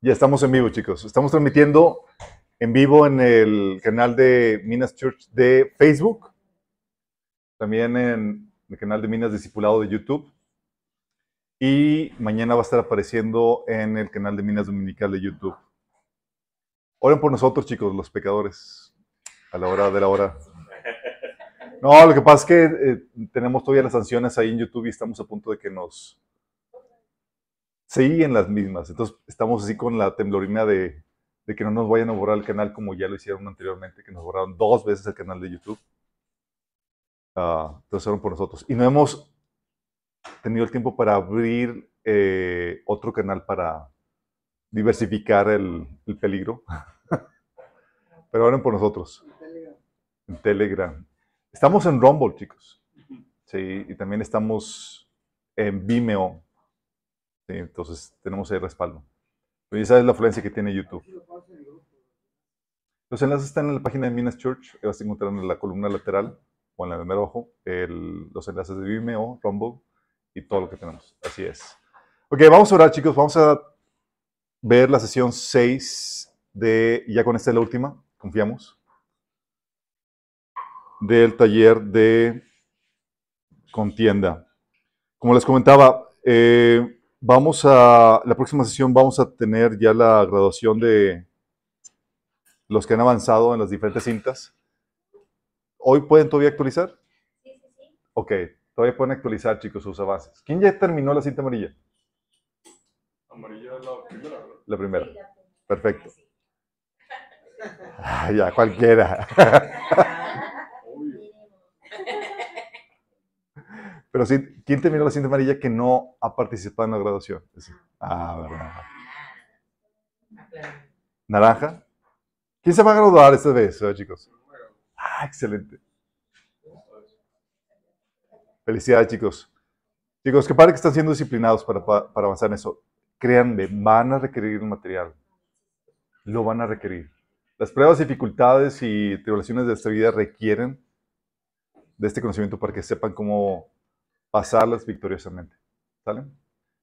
Ya estamos en vivo, chicos. Estamos transmitiendo en vivo en el canal de Minas Church de Facebook, también en el canal de Minas Discipulado de YouTube. Y mañana va a estar apareciendo en el canal de Minas Dominical de YouTube. Oren por nosotros, chicos, los pecadores, a la hora de la hora. No, lo que pasa es que eh, tenemos todavía las sanciones ahí en YouTube y estamos a punto de que nos siguen las mismas. Entonces estamos así con la temblorina de, de que no nos vayan a borrar el canal como ya lo hicieron anteriormente, que nos borraron dos veces el canal de YouTube. Uh, entonces oren por nosotros. Y no hemos tenido el tiempo para abrir eh, otro canal para diversificar el, el peligro. Pero oren por nosotros. En Telegram. Estamos en Rumble, chicos. Sí, y también estamos en Vimeo. Sí, entonces tenemos el respaldo. Pero esa es la afluencia que tiene YouTube. Los enlaces están en la página de Minas Church. Vas a encontrar en la columna lateral o en la de mero ojo los enlaces de Vimeo, Rumble y todo lo que tenemos. Así es. Ok, vamos a orar, chicos. Vamos a ver la sesión 6 de, ya con esta es la última, confiamos del taller de contienda. Como les comentaba, eh, vamos a, la próxima sesión vamos a tener ya la graduación de los que han avanzado en las diferentes cintas. ¿Hoy pueden todavía actualizar? Sí, sí, sí. Ok, todavía pueden actualizar, chicos, sus avances. ¿Quién ya terminó la cinta amarilla? Amarilla la primera, ¿no? La primera. Perfecto. Ah, ya, cualquiera. Pero sí, ¿quién terminó la cinta amarilla que no ha participado en la graduación? Ah, verdad. ¿Naranja? ¿Quién se va a graduar esta vez, eh, chicos? Ah, excelente. Felicidades, chicos. Chicos, qué padre que están siendo disciplinados para, para avanzar en eso. Créanme, van a requerir el material. Lo van a requerir. Las pruebas, dificultades y tribulaciones de esta vida requieren de este conocimiento para que sepan cómo pasarlas victoriosamente. ¿Sale?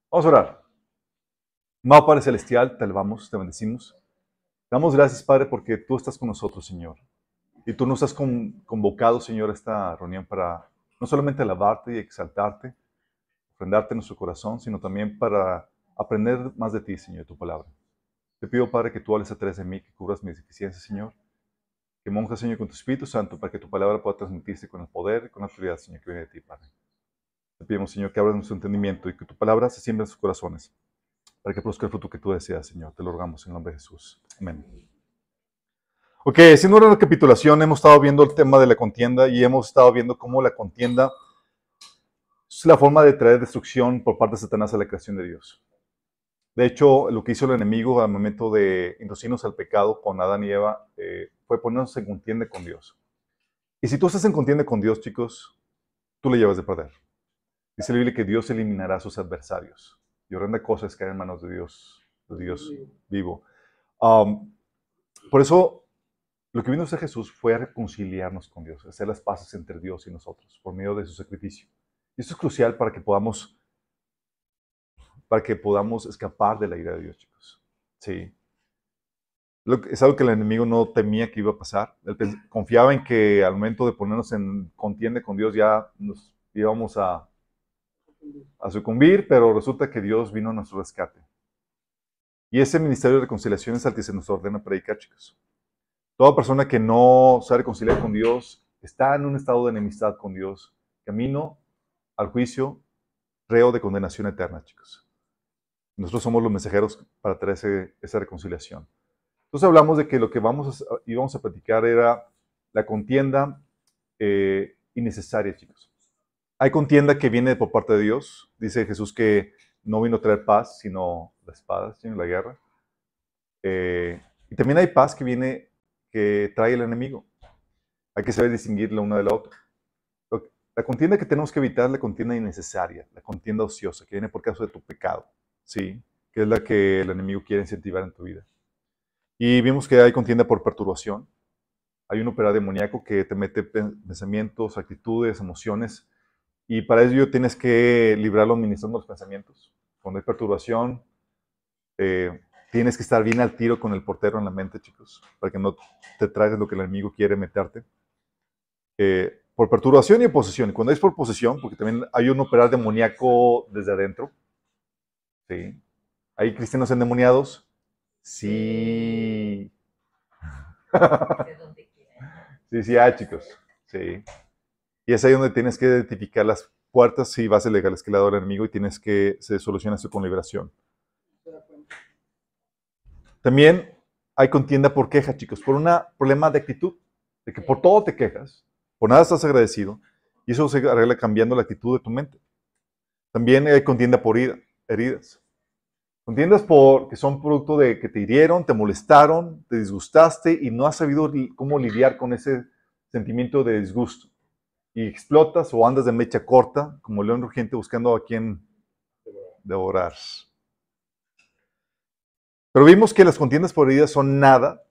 Vamos a orar. Amado Padre Celestial, te alabamos, te bendecimos. Te damos gracias, Padre, porque tú estás con nosotros, Señor. Y tú nos has convocado, Señor, a esta reunión para no solamente alabarte y exaltarte, ofrendarte en nuestro corazón, sino también para aprender más de ti, Señor, tu palabra. Te pido, Padre, que tú hables a través de mí, que cubras mis deficiencias, Señor. Que monjas, Señor, con tu Espíritu Santo, para que tu palabra pueda transmitirse con el poder y con la autoridad, Señor, que viene de ti, Padre. Te pedimos, Señor, que abras nuestro entendimiento y que tu palabra se siembre en sus corazones, para que produzca el fruto que tú deseas, Señor. Te lo rogamos en nombre de Jesús. Amén. Ok, siendo una recapitulación, hemos estado viendo el tema de la contienda y hemos estado viendo cómo la contienda es la forma de traer destrucción por parte de Satanás a la creación de Dios. De hecho, lo que hizo el enemigo al momento de inducirnos al pecado con Adán y Eva eh, fue ponernos en contienda con Dios. Y si tú estás en contienda con Dios, chicos, tú le llevas de perder. Dice la Biblia que Dios eliminará a sus adversarios. Y horrenda cosa es caer en manos de Dios, de Dios vivo. Um, por eso, lo que vino a hacer Jesús fue a reconciliarnos con Dios, hacer las paces entre Dios y nosotros por medio de su sacrificio. Y esto es crucial para que podamos, para que podamos escapar de la ira de Dios, chicos. Sí. es algo que el enemigo no temía que iba a pasar. Él confiaba en que al momento de ponernos en contienda con Dios ya nos íbamos a a sucumbir, pero resulta que Dios vino a nuestro rescate. Y ese ministerio de reconciliación es al que se nos ordena predicar, chicos. Toda persona que no sabe reconciliar con Dios está en un estado de enemistad con Dios, camino al juicio, reo de condenación eterna, chicos. Nosotros somos los mensajeros para traer esa reconciliación. Entonces hablamos de que lo que vamos a, íbamos a platicar era la contienda eh, innecesaria, chicos. Hay contienda que viene por parte de Dios. Dice Jesús que no vino a traer paz, sino la espada, sino la guerra. Eh, y también hay paz que viene, que trae el enemigo. Hay que saber distinguir la una de la otra. La contienda que tenemos que evitar es la contienda innecesaria, la contienda ociosa, que viene por causa de tu pecado, ¿sí? Que es la que el enemigo quiere incentivar en tu vida. Y vimos que hay contienda por perturbación. Hay un operador demoníaco que te mete pensamientos, actitudes, emociones y para ello tienes que librarlo administrando los pensamientos. Cuando hay perturbación, Eh, tienes que estar bien al tiro con el portero en la mente, chicos, para que no te tragues lo que el enemigo quiere meterte. Eh, por perturbación y posesión. Cuando es por posesión, porque también hay un operar demoníaco desde adentro. ¿Sí? ¿Hay cristianos endemoniados? Sí. sí, sí, hay, chicos. Sí. Y es ahí donde tienes que identificar las puertas y bases legales que le ha dado el enemigo y tienes que se soluciona esto con liberación. También hay contienda por queja, chicos, por un problema de actitud, de que por todo te quejas, por nada estás agradecido, y eso se arregla cambiando la actitud de tu mente. También hay contienda por heridas. Contiendas por que son producto de que te hirieron, te molestaron, te disgustaste y no has sabido cómo lidiar con ese sentimiento de disgusto. Y explotas o andas de mecha corta, como león urgente buscando a quien devorar. Pero vimos que las contiendas por heridas son nada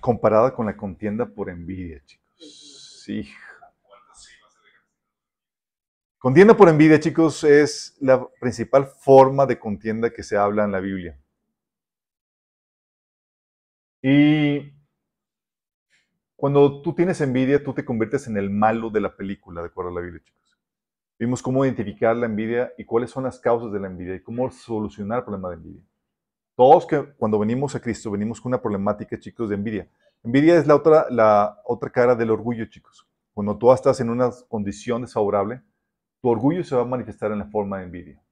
comparada con la contienda por envidia, chicos. Sí. Contienda por envidia, chicos, es la principal forma de contienda que se habla en la Biblia. Y cuando tú tienes envidia, tú te conviertes en el malo de la película, de acuerdo a la Biblia, chicos. Vimos cómo identificar la envidia y cuáles son las causas de la envidia y cómo solucionar el problema de envidia. Todos que cuando venimos a Cristo venimos con una problemática, chicos, de envidia. Envidia es la otra, la otra cara del orgullo, chicos. Cuando tú estás en una condición desfavorable, tu orgullo se va a manifestar en la forma de envidia.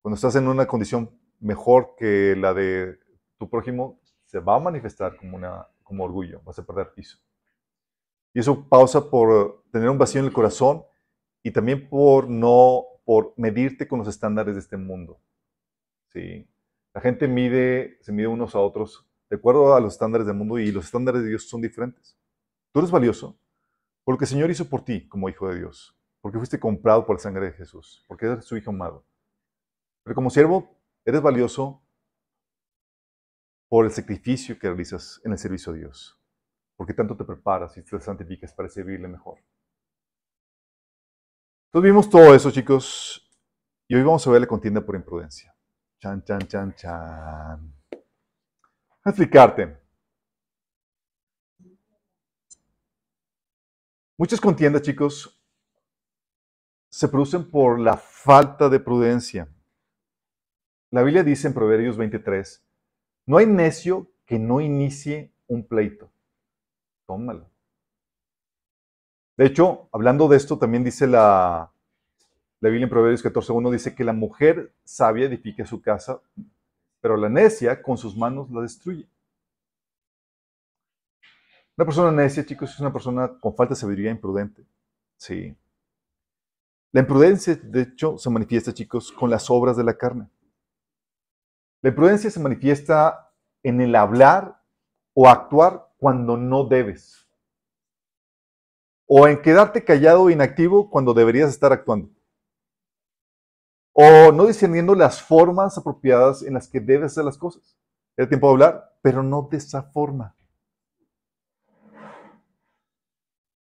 Cuando estás en una condición mejor que la de tu prójimo, se va a manifestar como, una, como orgullo, vas a perder piso. Y eso pausa por tener un vacío en el corazón y también por no, por medirte con los estándares de este mundo. ¿Sí? La gente mide, se mide unos a otros de acuerdo a los estándares del mundo y los estándares de Dios son diferentes. Tú eres valioso por lo que el Señor hizo por ti como hijo de Dios, porque fuiste comprado por la sangre de Jesús, porque eres su hijo amado. Pero como siervo, eres valioso por el sacrificio que realizas en el servicio a Dios, porque tanto te preparas y te santificas para servirle mejor. Entonces vimos todo eso, chicos, y hoy vamos a ver la contienda por imprudencia. Chan, chan, chan, chan. A explicarte. Muchas contiendas, chicos, se producen por la falta de prudencia. La Biblia dice en Proverbios 23, no hay necio que no inicie un pleito. Tómalo. De hecho, hablando de esto, también dice la, la Biblia en Proverbios 14.1 dice que la mujer sabia edifica su casa, pero la necia con sus manos la destruye. Una persona necia, chicos, es una persona con falta de sabiduría imprudente. Sí. La imprudencia, de hecho, se manifiesta, chicos, con las obras de la carne. La imprudencia se manifiesta en el hablar o actuar cuando no debes. O en quedarte callado o inactivo cuando deberías estar actuando o no discerniendo las formas apropiadas en las que debes hacer las cosas. Era tiempo de hablar, pero no de esa forma.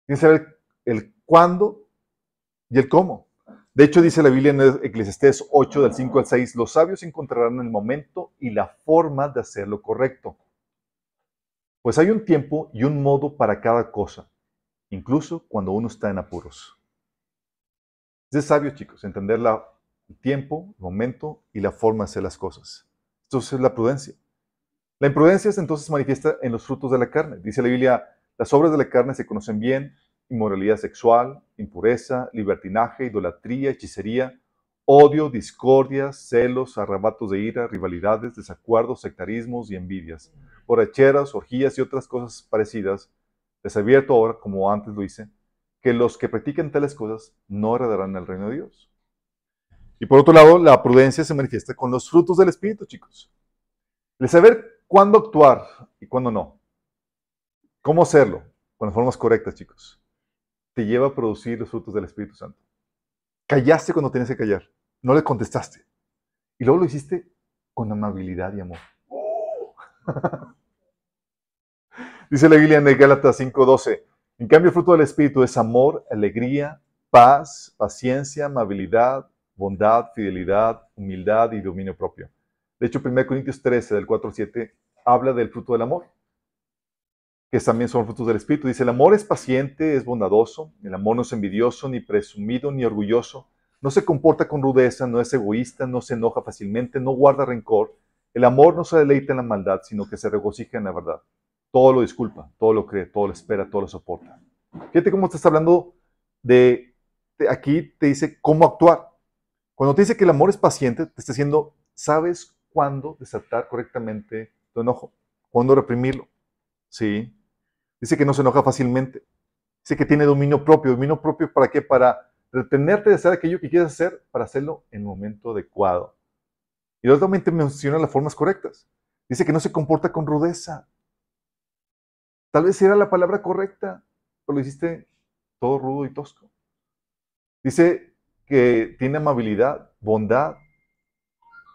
Tienes que saber el cuándo y el cómo. De hecho, dice la Biblia en Eclesiastés 8, del 5 al 6, los sabios encontrarán el momento y la forma de hacer lo correcto. Pues hay un tiempo y un modo para cada cosa, incluso cuando uno está en apuros. Es sabio, chicos, entender la el tiempo, el momento y la forma de hacer las cosas. Entonces es la prudencia. La imprudencia entonces se manifiesta en los frutos de la carne. Dice la Biblia, las obras de la carne se conocen bien, inmoralidad sexual, impureza, libertinaje, idolatría, hechicería, odio, discordia, celos, arrebatos de ira, rivalidades, desacuerdos, sectarismos y envidias, borracheras, orgías y otras cosas parecidas. Les advierto ahora, como antes lo hice, que los que practican tales cosas no heredarán el reino de Dios. Y por otro lado, la prudencia se manifiesta con los frutos del Espíritu, chicos. El saber cuándo actuar y cuándo no. ¿Cómo hacerlo? Con las formas correctas, chicos. Te lleva a producir los frutos del Espíritu Santo. Callaste cuando tenías que callar. No le contestaste. Y luego lo hiciste con amabilidad y amor. Dice la Biblia en Gálatas 5:12. En cambio, el fruto del Espíritu es amor, alegría, paz, paciencia, amabilidad, bondad, fidelidad, humildad y dominio propio. De hecho, 1 Corintios 13, del 4 al 7, habla del fruto del amor, que también son frutos del Espíritu. Dice, el amor es paciente, es bondadoso, el amor no es envidioso, ni presumido, ni orgulloso, no se comporta con rudeza, no es egoísta, no se enoja fácilmente, no guarda rencor. El amor no se deleita en la maldad, sino que se regocija en la verdad. Todo lo disculpa, todo lo cree, todo lo espera, todo lo soporta. Fíjate cómo te está hablando de, de aquí, te dice cómo actuar. Cuando te dice que el amor es paciente, te está diciendo, sabes cuándo desatar correctamente tu enojo, cuándo reprimirlo. ¿Sí? Dice que no se enoja fácilmente. Dice que tiene dominio propio. ¿Dominio propio para qué? Para retenerte de hacer aquello que quieres hacer, para hacerlo en el momento adecuado. Y luego también te menciona las formas correctas. Dice que no se comporta con rudeza. Tal vez era la palabra correcta, pero lo hiciste todo rudo y tosco. Dice que tiene amabilidad, bondad,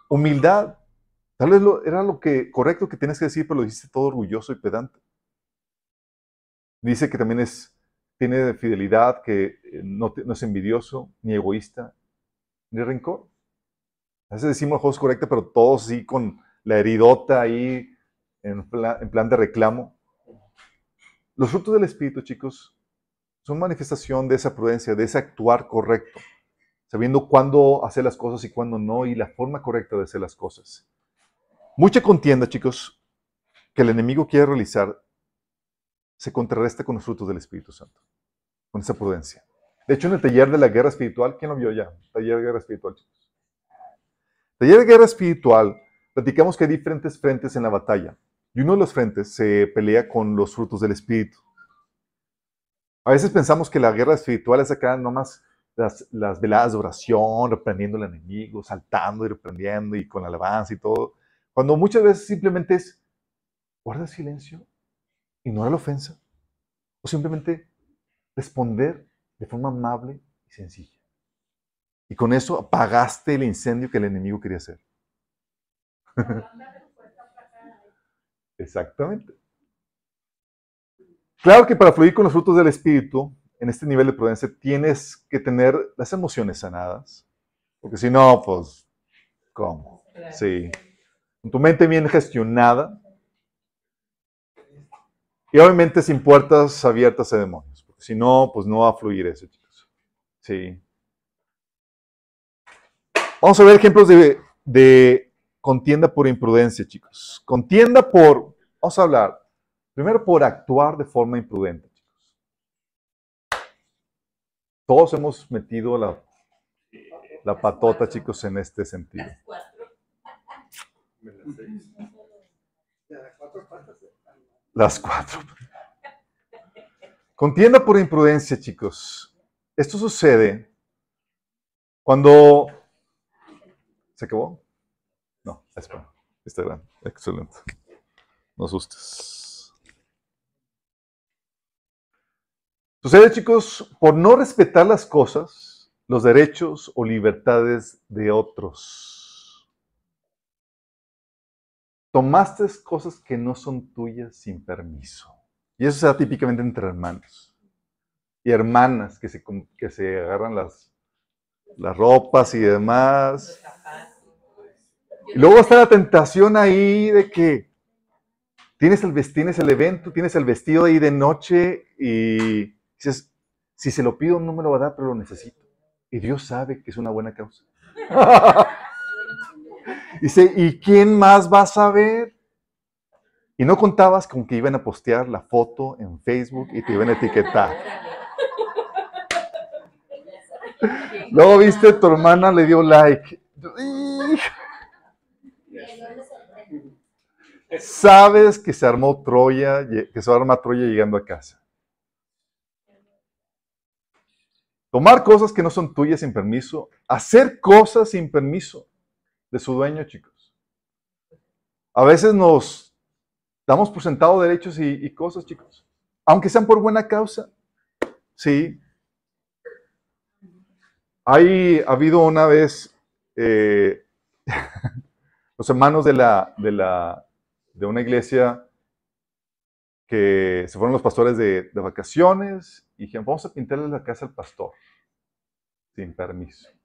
humildad. Tal vez era lo que correcto que tienes que decir, pero lo dijiste todo orgulloso y pedante. Dice que también es, tiene fidelidad, que eh, no, no es envidioso, ni egoísta, ni rencor. A veces decimos cosas correctas, pero todos sí con la heridota ahí en plan, en plan de reclamo. Los frutos del Espíritu, chicos, son manifestación de esa prudencia, de ese actuar correcto, sabiendo cuándo hacer las cosas y cuándo no, y la forma correcta de hacer las cosas. Mucha contienda, chicos, que el enemigo quiere realizar se contrarresta con los frutos del Espíritu Santo, con esa prudencia. De hecho, en el taller de la guerra espiritual, ¿quién lo vio ya? Taller de guerra espiritual, chicos. Taller de guerra espiritual, platicamos que hay diferentes frentes en la batalla. Y uno de los frentes se pelea con los frutos del Espíritu. A veces pensamos que la guerra espiritual es acá nomás las, las veladas de oración, reprendiendo al enemigo, saltando y reprendiendo y con alabanza y todo. Cuando muchas veces simplemente es, guarda silencio, ignora la ofensa, o simplemente responder de forma amable y sencilla. Y con eso apagaste el incendio que el enemigo quería hacer. Exactamente. Claro que para fluir con los frutos del Espíritu, en este nivel de prudencia, tienes que tener las emociones sanadas. Porque si no, pues, ¿cómo? Sí. Con tu mente bien gestionada. Y obviamente sin puertas abiertas a demonios. Porque si no, pues no va a fluir eso, chicos. Sí. Vamos a ver ejemplos de, de contienda por imprudencia, chicos. Contienda por, vamos a hablar, primero por actuar de forma imprudente, chicos. Todos hemos metido la, la patota, chicos, en este sentido. Las cuatro. Contienda por imprudencia, chicos. Esto sucede cuando... ¿Se acabó? No, espera. Grande. Excelente. No asustes. Sucede, chicos, por no respetar las cosas, los derechos o libertades de otros. Tomaste cosas que no son tuyas sin permiso. Y eso se da típicamente entre hermanos. Y hermanas que se, que se agarran las, las ropas y demás. Y luego está la tentación ahí de que tienes el, tienes el evento, tienes el vestido ahí de noche y dices, si se lo pido no me lo va a dar, pero lo necesito. Y Dios sabe que es una buena causa. Dice, ¿y quién más va a saber? Y no contabas con que iban a postear la foto en Facebook y te iban a etiquetar. Luego viste, tu hermana le dio like. Sabes que se armó Troya, que se va a armar Troya llegando a casa. Tomar cosas que no son tuyas sin permiso, hacer cosas sin permiso de su dueño, chicos. A veces nos damos por sentado derechos y, cosas, chicos, aunque sean por buena causa. Sí. Hay ha habido una vez eh, los hermanos de la, de la de una iglesia que se fueron los pastores de, de vacaciones y dijeron, vamos a pintarle la casa al pastor, sin permiso.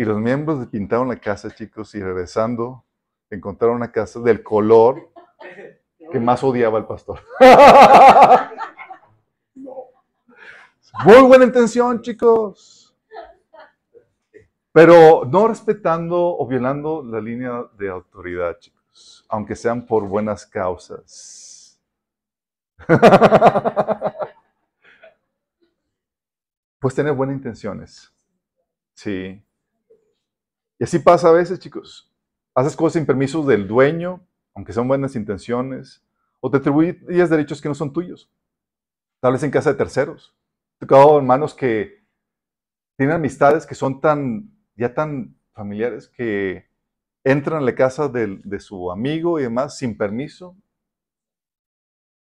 Y los miembros pintaron la casa, chicos, y regresando, encontraron una casa del color que más odiaba al pastor. Muy buena intención, chicos. Pero no respetando o violando la línea de autoridad, chicos, aunque sean por buenas causas. pues tener buenas intenciones. Sí. Y así pasa a veces, chicos. Haces cosas sin permiso del dueño, aunque sean buenas intenciones, o te atribuyes derechos que no son tuyos. Tal vez en casa de terceros. He tocado hermanos que tienen amistades que son tan, ya tan familiares que entran a la casa de, de su amigo y demás sin permiso.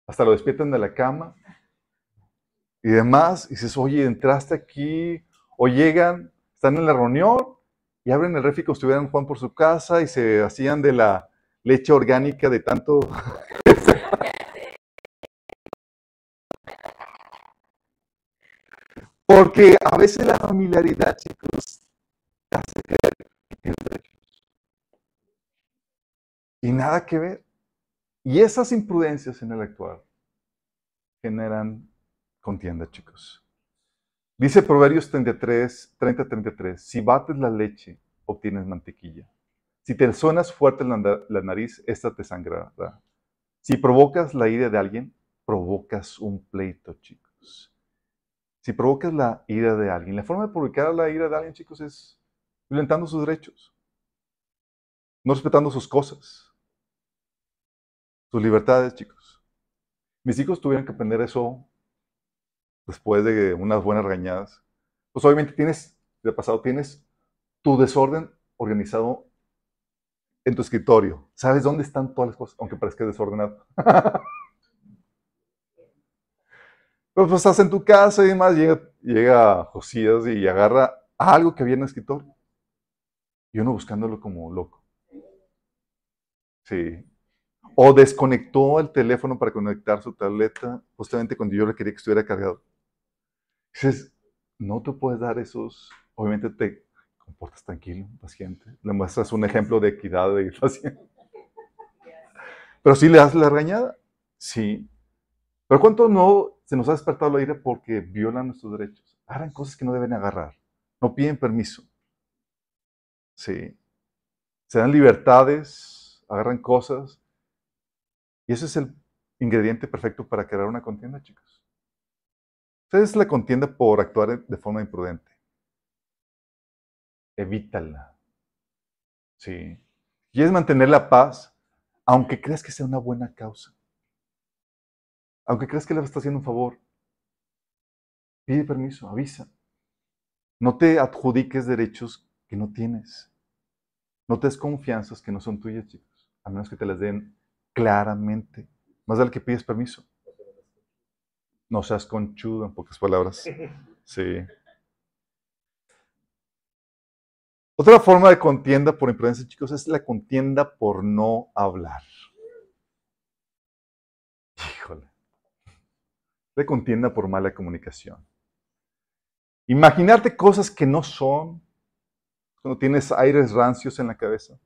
Hasta lo despiertan de la cama y demás. Y dices, oye, entraste aquí, o llegan, están en la reunión y abren el refri como Juan por su casa y se hacían de la leche orgánica de tanto. Porque a veces la familiaridad, chicos, hace que tienes derechos. Y nada que ver. Y esas imprudencias en el actuar generan contienda, chicos. Dice Proverbios 33, 30, 33, si bates la leche, obtienes mantequilla. Si te suenas fuerte la, la nariz, esta te sangrará. Si provocas la ira de alguien, provocas un pleito, chicos. Si provocas la ira de alguien, la forma de provocar la ira de alguien, chicos, es violentando sus derechos, no respetando sus cosas, sus libertades, chicos. Mis hijos tuvieron que aprender eso después de unas buenas regañadas, pues obviamente tienes, de pasado, tienes tu desorden organizado en tu escritorio. Sabes dónde están todas las cosas, aunque parezca desordenado. pues, estás en tu casa y demás, llega, llega Josías y agarra algo que había en el escritorio. Y uno buscándolo como loco. Sí. O desconectó el teléfono para conectar su tableta justamente cuando yo le quería que estuviera cargado. Dices, no te puedes dar esos, obviamente te comportas tranquilo, paciente, le muestras un ejemplo de equidad, de paciencia. Pero sí le das la regañada, sí. Pero ¿cuánto no se nos ha despertado la ira porque violan nuestros derechos? Agarran cosas que no deben agarrar, no piden permiso. Sí. Se dan libertades, agarran cosas. Y ese es el ingrediente perfecto para crear una contienda, chicos. Ustedes la contienda por actuar de forma imprudente. Evítala. Sí. Quieres mantener la paz, aunque creas que sea una buena causa. Aunque creas que le estás haciendo un favor. Pide permiso, avisa. No te adjudiques derechos que no tienes. No te des confianzas que no son tuyas, chicos. A menos que te las den claramente. Más del que pides permiso. No seas conchudo, en pocas palabras. Sí. Otra forma de contienda por imprudencia, chicos, es la contienda por no hablar. Híjole. La contienda por mala comunicación. Imaginarte cosas que no son, cuando tienes aires rancios en la cabeza.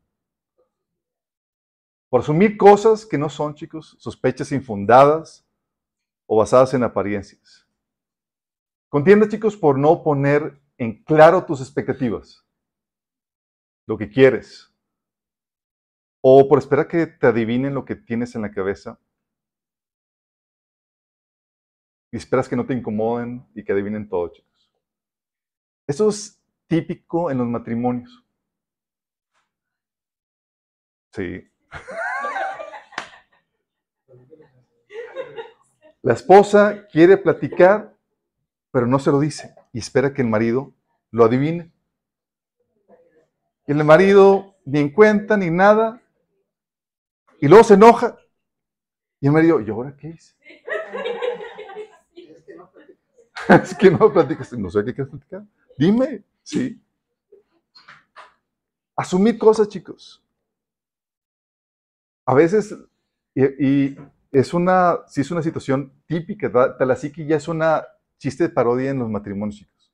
Por asumir cosas que no son, chicos, sospechas infundadas, o basadas en apariencias. Contienda, chicos, por no poner en claro tus expectativas, lo que quieres, o por esperar que te adivinen lo que tienes en la cabeza y esperas que no te incomoden y que adivinen todo, chicos. Eso es típico en los matrimonios. Sí. La esposa quiere platicar, pero no se lo dice y espera que el marido lo adivine. Y el marido ni en cuenta ni nada. Y luego se enoja. Y el marido, ¿y ahora qué hice? es que no platicas. No sé qué quieres platicar. Dime, sí. Asumir cosas, chicos. A veces, y es una, sí es una situación típica, tal así que ya es una chiste de parodia en los matrimonios, chicos.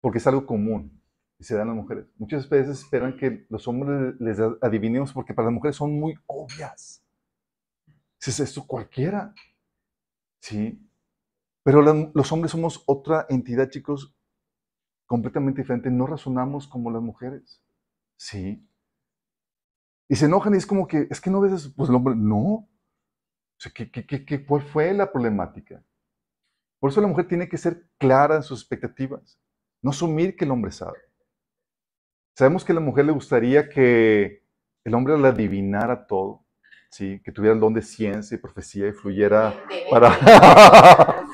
Porque es algo común. y se dan las mujeres. Muchas veces esperan que los hombres les adivinemos porque para las mujeres son muy obvias. Si es esto cualquiera. Sí. Pero los hombres somos otra entidad, chicos, completamente diferente. No razonamos como las mujeres. Sí. Y se enojan y es como que, es que no ves. Pues el hombre, no. O sea, ¿qué, qué, qué, cuál fue la problemática? Por eso la mujer tiene que ser clara en sus expectativas. No asumir que el hombre sabe. Sabemos que a la mujer le gustaría que el hombre le adivinara todo, ¿sí? que tuviera el don de ciencia y profecía y fluyera para...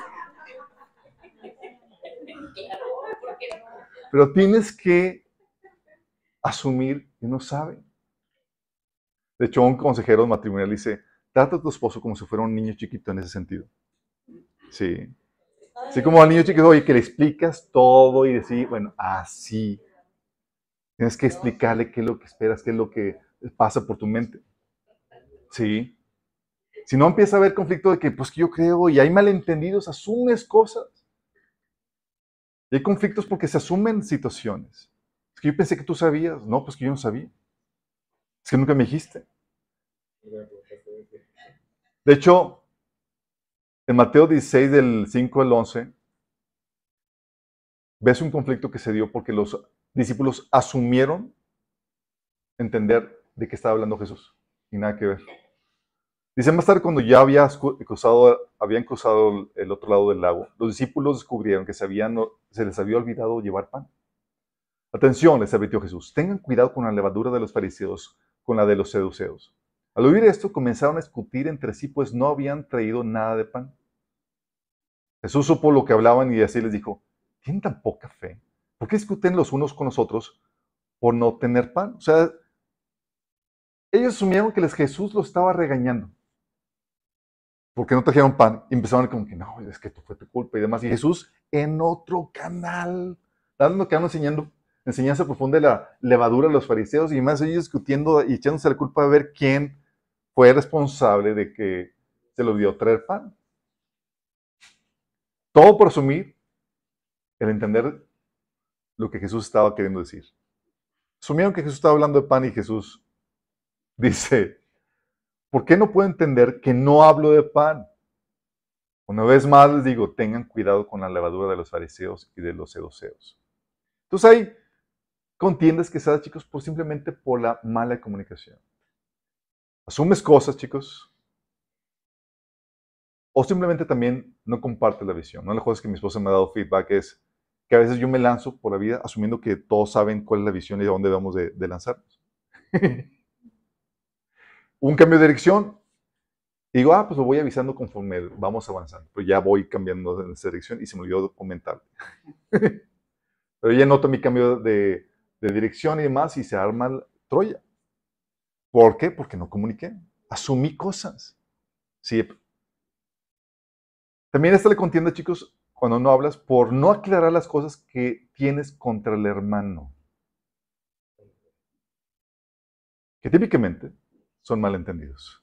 Pero tienes que asumir que no sabe. De hecho, un consejero matrimonial dice, trata a tu esposo como si fuera un niño chiquito en ese sentido. Sí. Así como al niño chiquito, oye, que le explicas todo y decir, bueno, así. Tienes que explicarle qué es lo que esperas, qué es lo que pasa por tu mente. Sí. Si no empieza a haber conflicto de que, pues que yo creo, y hay malentendidos, asumes cosas. Y hay conflictos porque se asumen situaciones. Es que yo pensé que tú sabías. No, pues que yo no sabía. Es que nunca me dijiste. De hecho, en Mateo 16, del 5 al 11, ves un conflicto que se dio porque los discípulos asumieron entender de qué estaba hablando Jesús y nada que ver. Dice más tarde, cuando ya cruzado, habían cruzado el otro lado del lago, los discípulos descubrieron que se, se les había olvidado llevar pan. Atención, les advirtió Jesús, tengan cuidado con la levadura de los fariseos, con la de los seduceos. Al oír esto, comenzaron a discutir entre sí, pues no habían traído nada de pan. Jesús supo lo que hablaban y así les dijo, ¿tienen tan poca fe? ¿Por qué discuten los unos con los otros por no tener pan? O sea, ellos asumieron que Jesús los estaba regañando. Porque no trajeron pan. Y empezaron como que, no, es que esto fue tu culpa y demás. Y Jesús en otro canal, dando que enseñando enseñanza profunda de la levadura de los fariseos y más ellos discutiendo y echándose la culpa de ver quién fue responsable de que se lo dio traer pan. Todo por asumir el entender lo que Jesús estaba queriendo decir. Asumieron que Jesús estaba hablando de pan y Jesús dice, ¿por qué no puedo entender que no hablo de pan? Una vez más les digo, tengan cuidado con la levadura de los fariseos y de los seduceos. Entonces hay contiendas que se dan, chicos, por simplemente por la mala comunicación. Asumes cosas, chicos, o simplemente también no compartes la visión. Una de las cosas que mi esposa me ha dado feedback es, que a veces yo me lanzo por la vida asumiendo que todos saben cuál es la visión y de dónde debemos de, lanzarnos. Un cambio de dirección, digo, ah, pues lo voy avisando conforme vamos avanzando, pero ya voy cambiando en esa dirección y se me olvidó comentar. pero ya noto mi cambio de, de dirección y demás y se arma Troya. ¿Por qué? Porque no comuniqué. Asumí cosas. Sí. También esta le contienda, chicos, cuando no hablas por no aclarar las cosas que tienes contra el hermano. Que típicamente son malentendidos.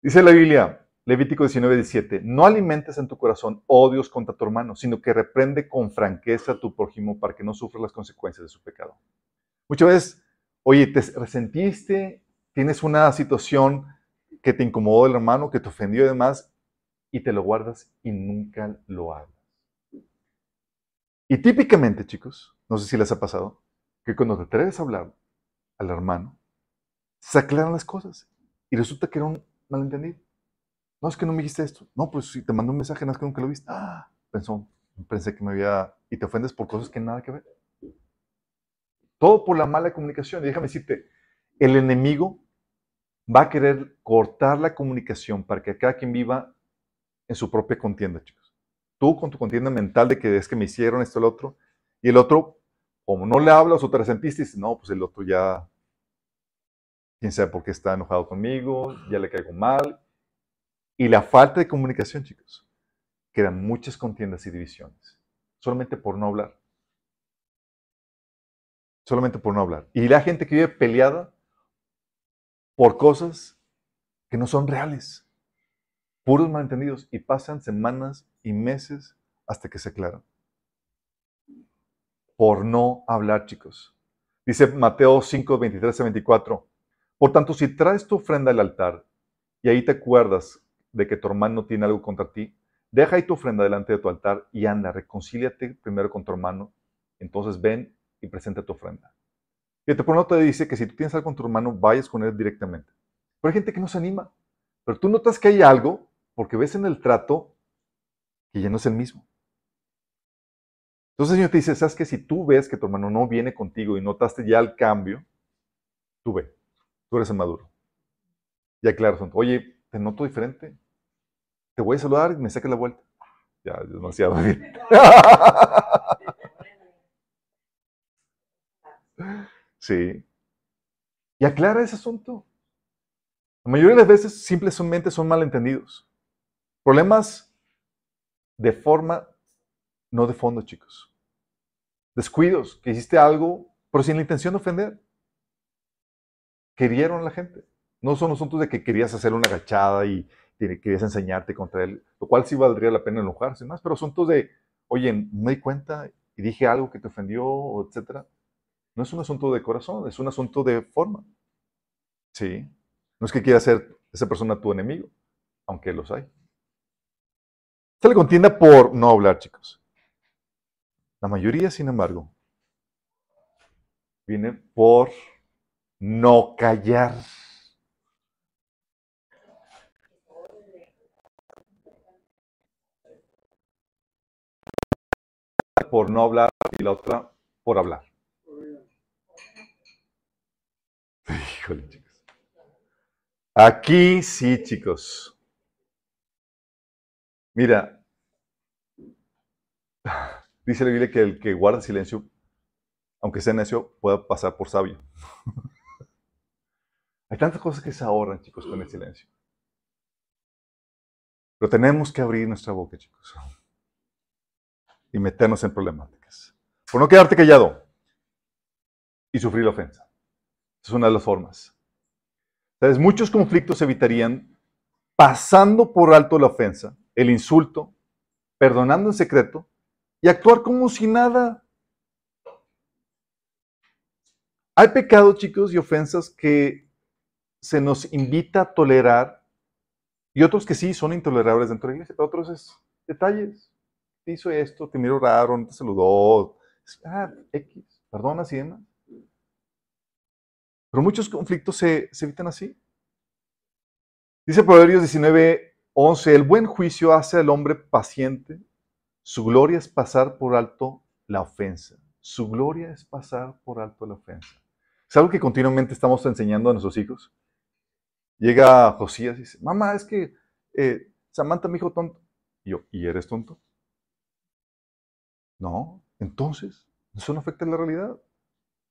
Dice la Biblia, Levítico 19, 17, no alimentes en tu corazón odios contra tu hermano, sino que reprende con franqueza a tu prójimo para que no sufra las consecuencias de su pecado. Muchas veces, oye, te resentiste, tienes una situación que te incomodó el hermano, que te ofendió y demás, y te lo guardas y nunca lo hablas. Y típicamente, chicos, no sé si les ha pasado, que cuando te atreves a hablar al hermano, se aclaran las cosas y resulta que era un malentendido. No, es que no me dijiste esto. No, pues si te mando un mensaje, no es que nunca lo viste. Ah, pensó, pensé que me había... Y te ofendes por cosas que nada que ver. Todo por la mala comunicación. Y déjame decirte, el enemigo va a querer cortar la comunicación para que cada quien viva en su propia contienda, chicos. Tú con tu contienda mental de que es que me hicieron esto, el otro, y el otro, como no le hablas o te resentiste, dices, no, pues el otro ya, quién sabe por qué está enojado conmigo, ya le caigo mal. Y la falta de comunicación, chicos, quedan muchas contiendas y divisiones, solamente por no hablar. Solamente por no hablar. Y la gente que vive peleada por cosas que no son reales puros malentendidos y pasan semanas y meses hasta que se aclaran. por no hablar, chicos. Dice Mateo 5, 23 a 24. Por tanto, si traes tu ofrenda al altar y ahí te acuerdas de que tu hermano tiene algo contra ti, deja ahí tu ofrenda delante de tu altar y anda, reconcíliate primero con tu hermano. Entonces ven y presenta tu ofrenda. Fíjate, por no te dice que si tú tienes algo con tu hermano, vayas con él directamente. Pero hay gente que no se anima. Pero tú notas que hay algo porque ves en el trato que ya no es el mismo. Entonces el Señor te dice, ¿sabes que Si tú ves que tu hermano no viene contigo y notaste ya el cambio, tú ve, tú eres el maduro. Ya claro, oye, te noto diferente. Te voy a saludar y me saque la vuelta. Ya, demasiado bien. Sí. Y aclara ese asunto. La mayoría de las veces simplemente son malentendidos. Problemas de forma, no de fondo, chicos. Descuidos, que hiciste algo, pero sin la intención de ofender. Querieron a la gente. No son asuntos de que querías hacer una agachada y querías enseñarte contra él, lo cual sí valdría la pena enojarse más, pero asuntos de, oye, me di cuenta y dije algo que te ofendió, etcétera. No es un asunto de corazón, es un asunto de forma. Sí. No es que quiera ser esa persona tu enemigo, aunque los hay. Se le contienda por no hablar, chicos. La mayoría, sin embargo, viene por no callar. Por no hablar y la otra por hablar. Aquí sí, chicos. Mira, dice la Biblia que el que guarda silencio, aunque sea necio, puede pasar por sabio. Hay tantas cosas que se ahorran, chicos, con el silencio. Pero tenemos que abrir nuestra boca, chicos. Y meternos en problemáticas. Por no quedarte callado y sufrir la ofensa. Es una de las formas. Entonces, muchos conflictos se evitarían pasando por alto la ofensa el insulto, perdonando en secreto y actuar como si nada. Hay pecados, chicos, y ofensas que se nos invita a tolerar y otros que sí son intolerables dentro de la iglesia, otros es detalles. Te hizo esto, te miró raro, no te saludó. Ah, X, perdona, y demás. Pero muchos conflictos se, se evitan así. Dice Proverbios 19, 11. El buen juicio hace al hombre paciente. Su gloria es pasar por alto la ofensa. Su gloria es pasar por alto la ofensa. Es algo que continuamente estamos enseñando a nuestros hijos. Llega Josías y dice, mamá, es que eh, Samantha me dijo tonto. Y yo, ¿y eres tonto? No, entonces, eso no afecta la realidad.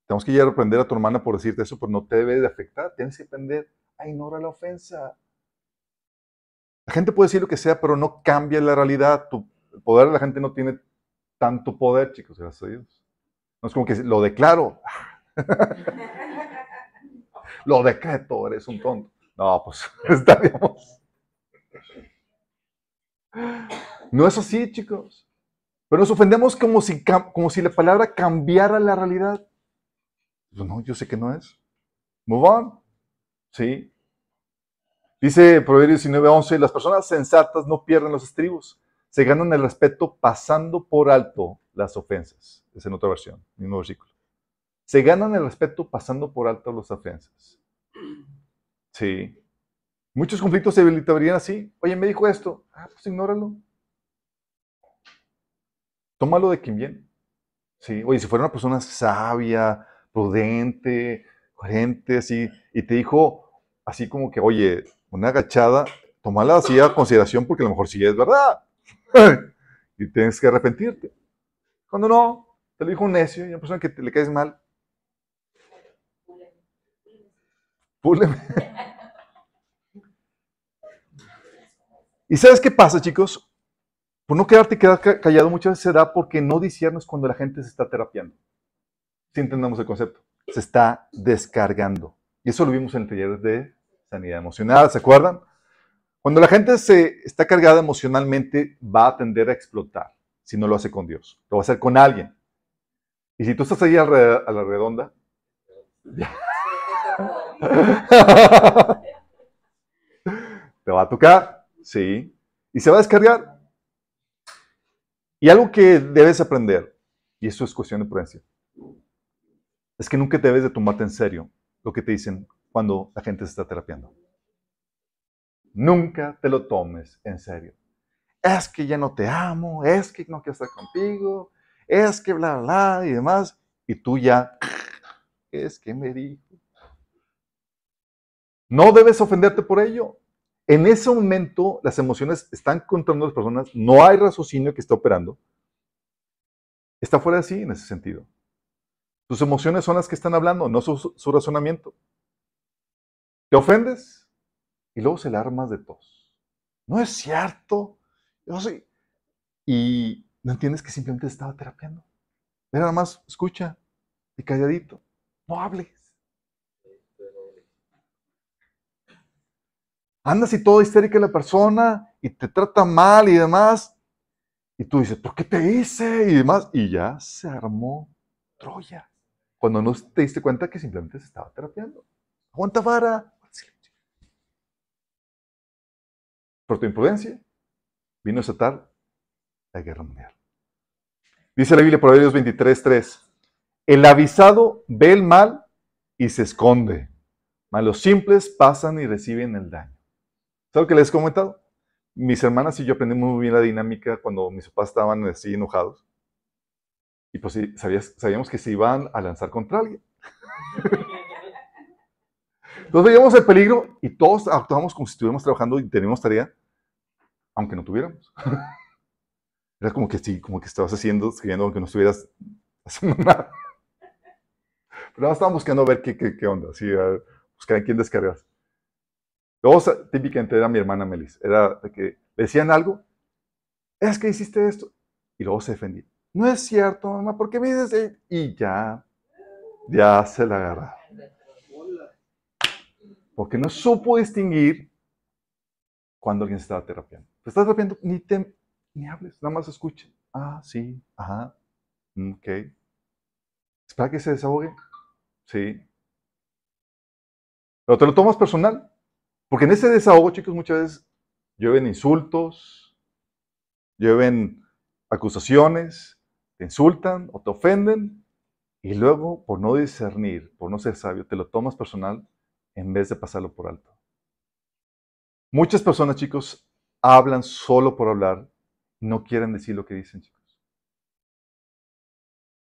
Tenemos que llegar a aprender a tu hermana por decirte eso, pero no te debe de afectar. Tienes que aprender a ignorar la ofensa. La gente puede decir lo que sea, pero no cambia la realidad. El poder de la gente no tiene tanto poder, chicos, gracias a Dios. No es como que lo declaro. lo decreto, eres un tonto. No, pues estaríamos. No es así, chicos. Pero nos ofendemos como si, como si la palabra cambiara la realidad. No, yo sé que no es. Move on. Sí. Dice Proverbios 19:11, las personas sensatas no pierden los estribos, se ganan el respeto pasando por alto las ofensas. Es en otra versión, mismo versículo. Se ganan el respeto pasando por alto las ofensas. Sí. Muchos conflictos se evitarían así. Oye, me dijo esto. Ah, pues ignóralo. Tómalo de quien viene. Sí. Oye, si fuera una persona sabia, prudente, coherente, así, y te dijo así como que, oye, una agachada, tomala así a consideración porque a lo mejor sí es verdad. y tienes que arrepentirte. Cuando no, te lo dijo un necio y una persona que te, le caes mal. Púleme. ¿Y sabes qué pasa, chicos? Por no quedarte callado muchas veces se da porque no disiernes cuando la gente se está terapiando. Si entendemos el concepto. Se está descargando. Y eso lo vimos en el taller de sanidad emocional, ¿se acuerdan? Cuando la gente se está cargada emocionalmente, va a tender a explotar si no lo hace con Dios. Lo va a hacer con alguien. Y si tú estás ahí a la redonda, te va a tocar, sí, y se va a descargar. Y algo que debes aprender, y eso es cuestión de prudencia, es que nunca debes de tomarte en serio lo que te dicen cuando la gente se está terapiando. Nunca te lo tomes en serio. Es que ya no te amo, es que no quiero estar contigo, es que bla, bla, bla y demás. Y tú ya, es que me dijo. No debes ofenderte por ello. En ese momento las emociones están controlando a las personas, no hay raciocinio que esté operando. Está fuera de sí en ese sentido. Tus emociones son las que están hablando, no su, razonamiento. Te ofendes y luego se le armas de tos. No es cierto. Yo soy. Y no entiendes que simplemente estaba terapiando. Nada más escucha y calladito. No hables. Andas y todo histérica la persona y te trata mal y demás. Y tú dices, ¿por qué te hice? Y demás. Y ya se armó Troya. Cuando no te diste cuenta que simplemente se estaba terapiando. Aguanta vara. Por tu imprudencia, vino a desatar la guerra mundial. Dice la Biblia, Proverbios 23, 3. El avisado ve el mal y se esconde, mas los simples pasan y reciben el daño. ¿Sabes lo que les he comentado? Mis hermanas y yo aprendimos muy bien la dinámica cuando mis papás estaban así enojados. Y pues sabíamos que se iban a lanzar contra alguien. Entonces veíamos el peligro y todos actuábamos como si estuviéramos trabajando y teníamos tarea, aunque no tuviéramos. Era como que sí, como que estabas haciendo, escribiendo, aunque no estuvieras haciendo nada. Pero estaban buscando ver qué, qué, qué onda, así, buscar quién descargas. Luego, típicamente era mi hermana Melis, era que decían algo, es que hiciste esto, y luego se defendía. No es cierto, mamá, ¿por qué me dices? Y ya, ya se la agarraron. Porque no supo distinguir cuando alguien se estaba terapiando. Te estás terapiando, ni, te, ni hables, nada más escuche. Ah, sí, ajá, mm, ok. Espera que se desahogue. Sí. Pero te lo tomas personal. Porque en ese desahogo, chicos, muchas veces llueven insultos, llueven acusaciones, te insultan o te ofenden, y luego, por no discernir, por no ser sabio, te lo tomas personal en vez de pasarlo por alto. Muchas personas, chicos, hablan solo por hablar, no quieren decir lo que dicen, chicos.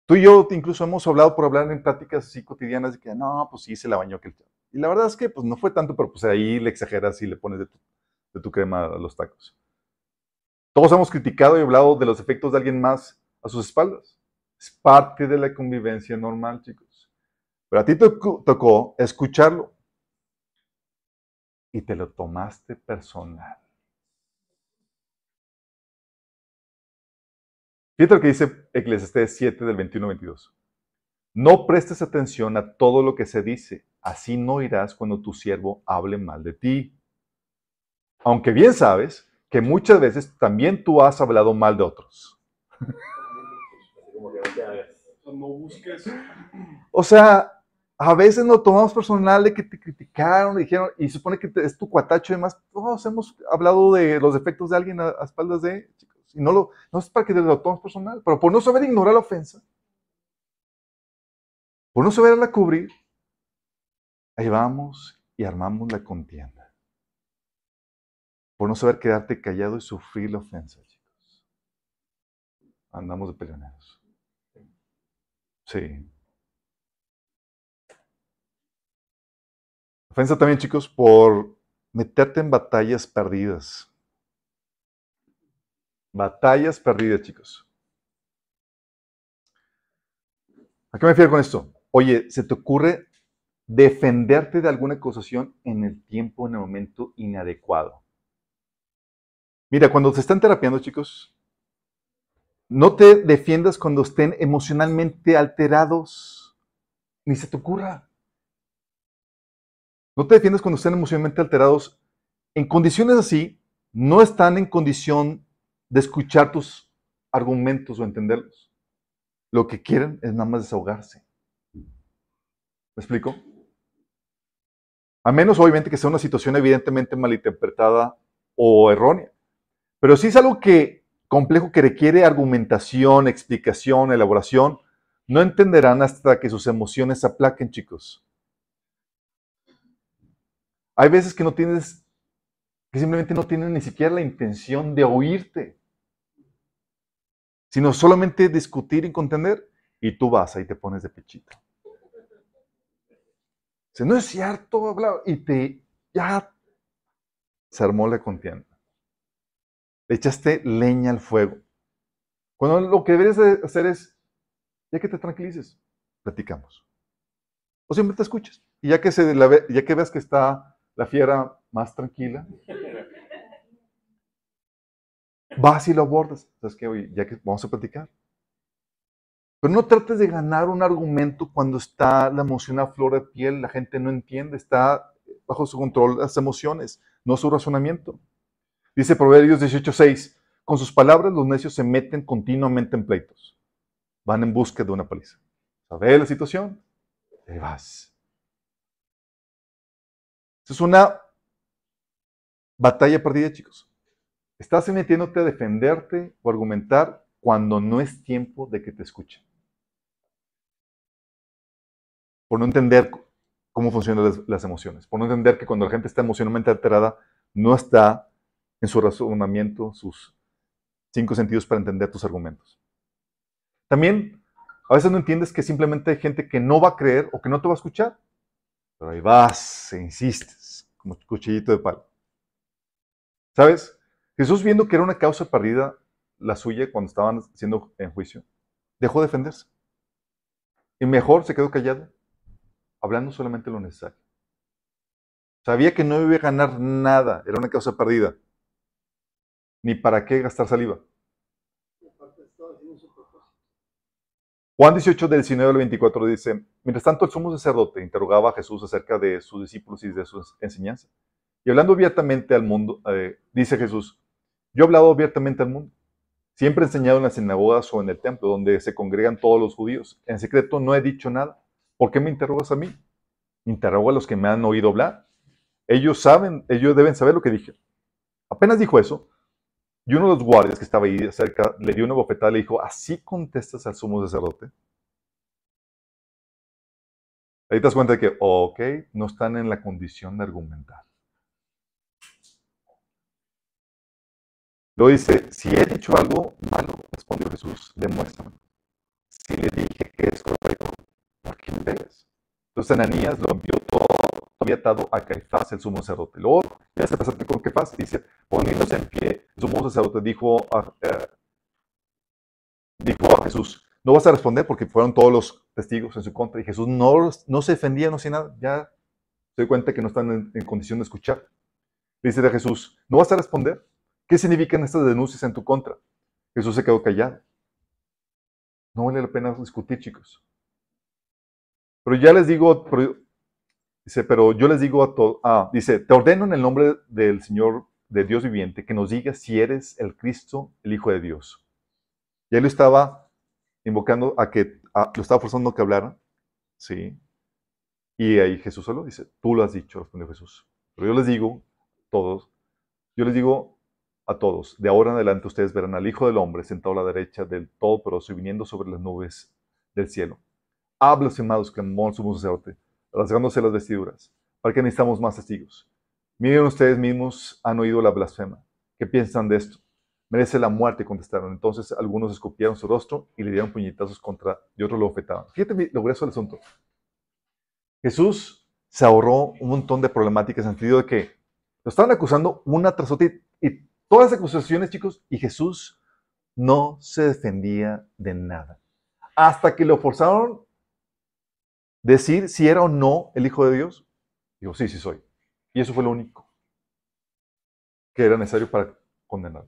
Tú y yo incluso hemos hablado por hablar en pláticas así cotidianas de que no, pues sí, se la bañó aquel Y la verdad es que pues no fue tanto, pero pues ahí le exageras y le pones de tu, de tu crema a los tacos. Todos hemos criticado y hablado de los efectos de alguien más a sus espaldas. Es parte de la convivencia normal, chicos. Pero a ti te tocó escucharlo y te lo tomaste personal. Fíjate lo que dice Eclesiastés 7 del 21-22. No prestes atención a todo lo que se dice, así no irás cuando tu siervo hable mal de ti. Aunque bien sabes que muchas veces también tú has hablado mal de otros. O sea, a veces nos tomamos personal de que te criticaron, dijeron, y supone que es tu cuatacho y demás. Todos hemos hablado de los defectos de alguien a, a espaldas de y no, lo, no es para que te lo tomes personal, pero por no saber ignorar la ofensa, por no saberla cubrir, ahí vamos y armamos la contienda. Por no saber quedarte callado y sufrir la ofensa, chicos. Andamos de peleoneros. Sí. Ofensa también, chicos, por meterte en batallas perdidas. Batallas perdidas, chicos. ¿A qué me refiero con esto? Oye, ¿se te ocurre defenderte de alguna acusación en el tiempo, en el momento inadecuado? Mira, cuando se están terapiando, chicos, no te defiendas cuando estén emocionalmente alterados, ni se te ocurra. No te defiendas cuando estén emocionalmente alterados. En condiciones así, no están en condición de escuchar tus argumentos o entenderlos. lo que quieren es nada más desahogarse. ¿Me explico? A menos, obviamente, que sea una situación evidentemente malinterpretada o errónea. Pero si es algo que complejo que requiere argumentación, explicación, elaboración. No entenderán hasta que sus emociones se aplaquen, chicos. Hay veces que no tienes, que simplemente no tienen ni siquiera la intención de oírte, sino solamente discutir y contender, y tú vas ahí te pones de pechito. Si no es cierto, y te, ya se armó la contienda. Le echaste leña al fuego. Cuando lo que deberías hacer es, ya que te tranquilices, platicamos. O siempre te escuches. Y ya que, se ya que ves que está la fiera más tranquila, vas y lo abordas. Sabes oye, ya que vamos a platicar. Pero no trates de ganar un argumento cuando está la emoción a flor de piel, la gente no entiende, está bajo su control las emociones, no su razonamiento. Dice Proverbios 18:6, con sus palabras los necios se meten continuamente en pleitos. Van en busca de una paliza. ¿Sabes la situación? Ahí vas. es una batalla perdida, chicos. Estás metiéndote a defenderte o argumentar cuando no es tiempo de que te escuchen. Por no entender cómo funcionan las, emociones. Por no entender que cuando la gente está emocionalmente alterada, no está en su razonamiento, sus cinco sentidos para entender tus argumentos. También, a veces no entiendes que simplemente hay gente que no va a creer o que no te va a escuchar. Pero ahí vas e insistes, como cuchillito de palo. ¿Sabes? Jesús viendo que era una causa perdida la suya cuando estaban siendo en juicio, dejó de defenderse. Y mejor se quedó callado, hablando solamente lo necesario. Sabía que no iba a ganar nada, era una causa perdida. Ni para qué gastar saliva. Juan 18 del 19 al 24 dice, mientras tanto el sumo sacerdote interrogaba a Jesús acerca de sus discípulos y de su enseñanza. Y hablando abiertamente al mundo, eh, dice Jesús, yo he hablado abiertamente al mundo. Siempre he enseñado en las sinagogas o en el templo, donde se congregan todos los judíos. En secreto no he dicho nada. ¿Por qué me interrogas a mí? Interrogo a los que me han oído hablar. Ellos saben, ellos deben saber lo que dije. Apenas dijo eso, y uno de los guardias que estaba ahí cerca le dio una bofetada y le dijo, ¿así contestas al sumo sacerdote? Ahí te das cuenta de que, ok, no están en la condición de argumentar. Luego dice, si he dicho algo malo, respondió Jesús, demuéstrame. Si le dije que es correcto, ¿por qué me ves? Entonces Ananías lo envió todo, había atado a Caifás, el sumo sacerdote. Luego, ya se pasa con Caifás, dice, poniéndose en pie, el sumo sacerdote dijo a, eh, dijo a Jesús, no vas a responder porque fueron todos los testigos en su contra. Y Jesús no, no se defendía, no hacía nada. Ya se dio cuenta que no están en, condición de escuchar. Dice de Jesús, ¿no vas a responder? ¿Qué significan estas denuncias en tu contra? Jesús se quedó callado. No vale la pena discutir, chicos. Pero ya les digo, dice, pero yo les digo a todos, ah, dice, te ordeno en el nombre del Señor, de Dios viviente, que nos digas si eres el Cristo, el Hijo de Dios. Y él lo estaba invocando a que, lo estaba forzando a que hablara, ¿sí? Y ahí Jesús solo dice, tú lo has dicho, respondió Jesús. Pero yo les digo, todos, yo les digo a todos, de ahora en adelante ustedes verán al Hijo del Hombre sentado a la derecha del Todopoderoso y viniendo sobre las nubes del cielo. Habla, amados, clamó el sumo sacerdote, rasgándose las vestiduras. ¿Para qué necesitamos más testigos? Miren ustedes mismos, han oído la blasfema. ¿Qué piensan de esto? Merece la muerte, contestaron. Entonces algunos escupieron su rostro y le dieron puñetazos contra, y otros lo ofetaban. Fíjate lo grueso del asunto. Jesús se ahorró un montón de problemáticas en el sentido de que lo estaban acusando una tras otra y Todas las acusaciones, chicos, y Jesús no se defendía de nada. Hasta que lo forzaron decir si era o no el Hijo de Dios. Digo, sí, sí soy. Y eso fue lo único que era necesario para condenar.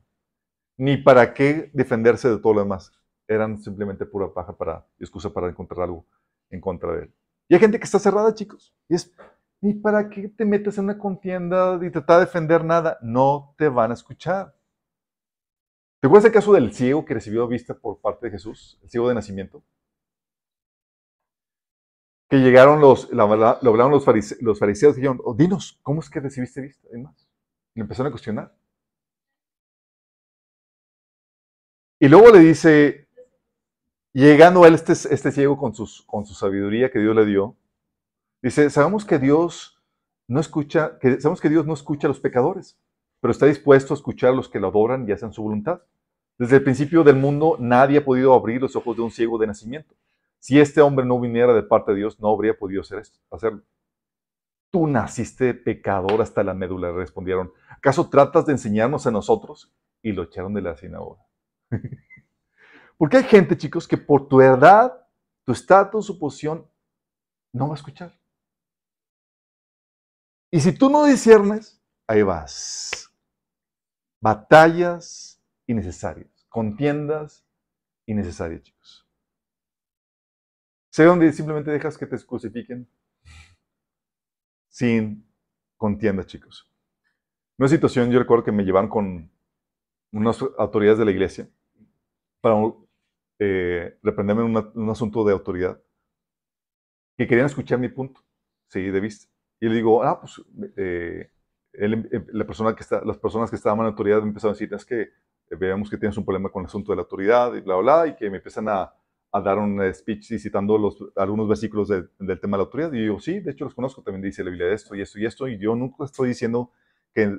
Ni para qué defenderse de todo lo demás. Eran simplemente pura paja para excusa para encontrar algo en contra de él. Y hay gente que está cerrada, chicos. Y es, ni para qué te metes en una contienda y tratar de defender nada. No te van a escuchar. ¿Te acuerdas el caso del ciego que recibió vista por parte de Jesús? El ciego de nacimiento. Que llegaron los, lo hablaron los, los fariseos y dijeron, oh, dinos, ¿cómo es que recibiste vista? Y más. Y empezaron a cuestionar. Y luego le dice, llegando a él, este, este ciego con, su sabiduría que Dios le dio, dice, sabemos que Dios no escucha, sabemos que Dios no escucha a los pecadores, pero está dispuesto a escuchar a los que lo adoran y hacen su voluntad. Desde el principio del mundo nadie ha podido abrir los ojos de un ciego de nacimiento. Si este hombre no viniera de parte de Dios, no habría podido hacer esto, hacerlo. Tú naciste pecador hasta la médula, respondieron. ¿Acaso tratas de enseñarnos a nosotros? Y lo echaron de la sinagoga. Porque hay gente, chicos, que por tu edad, tu estatus, su posición, no va a escuchar. Y si tú no disiernes, ahí vas. Batallas innecesarias, contiendas innecesarias, chicos. Sé donde simplemente dejas que te crucifiquen sin contiendas, chicos. Una situación, yo recuerdo que me llevaron con unas autoridades de la iglesia para eh, reprenderme en un asunto de autoridad, que querían escuchar mi punto, sí, de vista. Y le digo, ah, pues, eh, eh, la persona que está, las personas que estaban en autoridad me empezaron a decir, es que veamos que tienes un problema con el asunto de la autoridad y bla, bla, y que me empiezan a, a dar un speech citando los, algunos versículos del tema de la autoridad. Y yo sí, de hecho los conozco, también dice la Biblia de esto y esto y esto, y yo nunca estoy diciendo que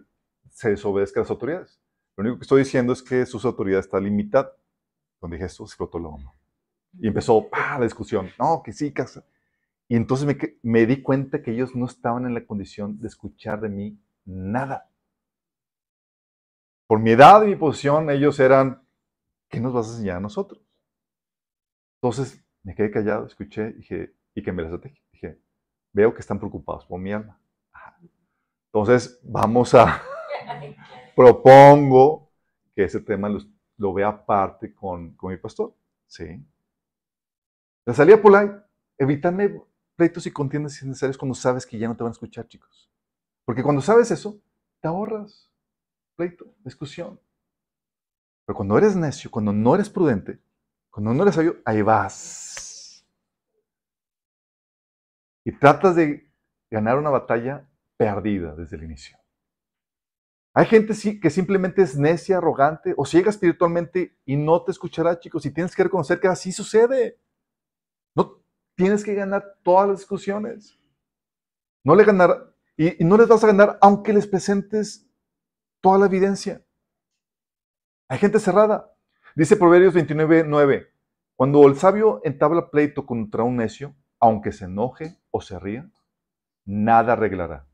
se desobedezca a las autoridades. Lo único que estoy diciendo es que su autoridad está limitada. Cuando dije esto, explotó la hombro. Y empezó la discusión. No, que sí. Y entonces me, me di cuenta que ellos no estaban en la condición de escuchar de mí nada. Por mi edad y mi posición, ellos eran, ¿qué nos vas a enseñar a nosotros? Entonces me quedé callado, escuché dije, y que me las Dije, veo que están preocupados por mi alma. Entonces, vamos a, propongo que ese tema lo vea aparte con, con mi pastor. ¿Sí? La salida por ahí, evitarme pleitos y contiendas innecesarios cuando sabes que ya no te van a escuchar, chicos. Porque cuando sabes eso, te ahorras pleito, discusión. Pero cuando eres necio, cuando no eres prudente, cuando no eres sabio, ahí vas. Y tratas de ganar una batalla perdida desde el inicio. Hay gente que simplemente es necia, arrogante o ciega espiritualmente y no te escuchará, chicos. Y tienes que reconocer que así sucede. No tienes que ganar todas las discusiones. No le ganar y, no les vas a ganar aunque les presentes toda la evidencia. Hay gente cerrada. Dice Proverbios 29, 9. Cuando el sabio entabla pleito contra un necio, aunque se enoje o se ría, nada arreglará.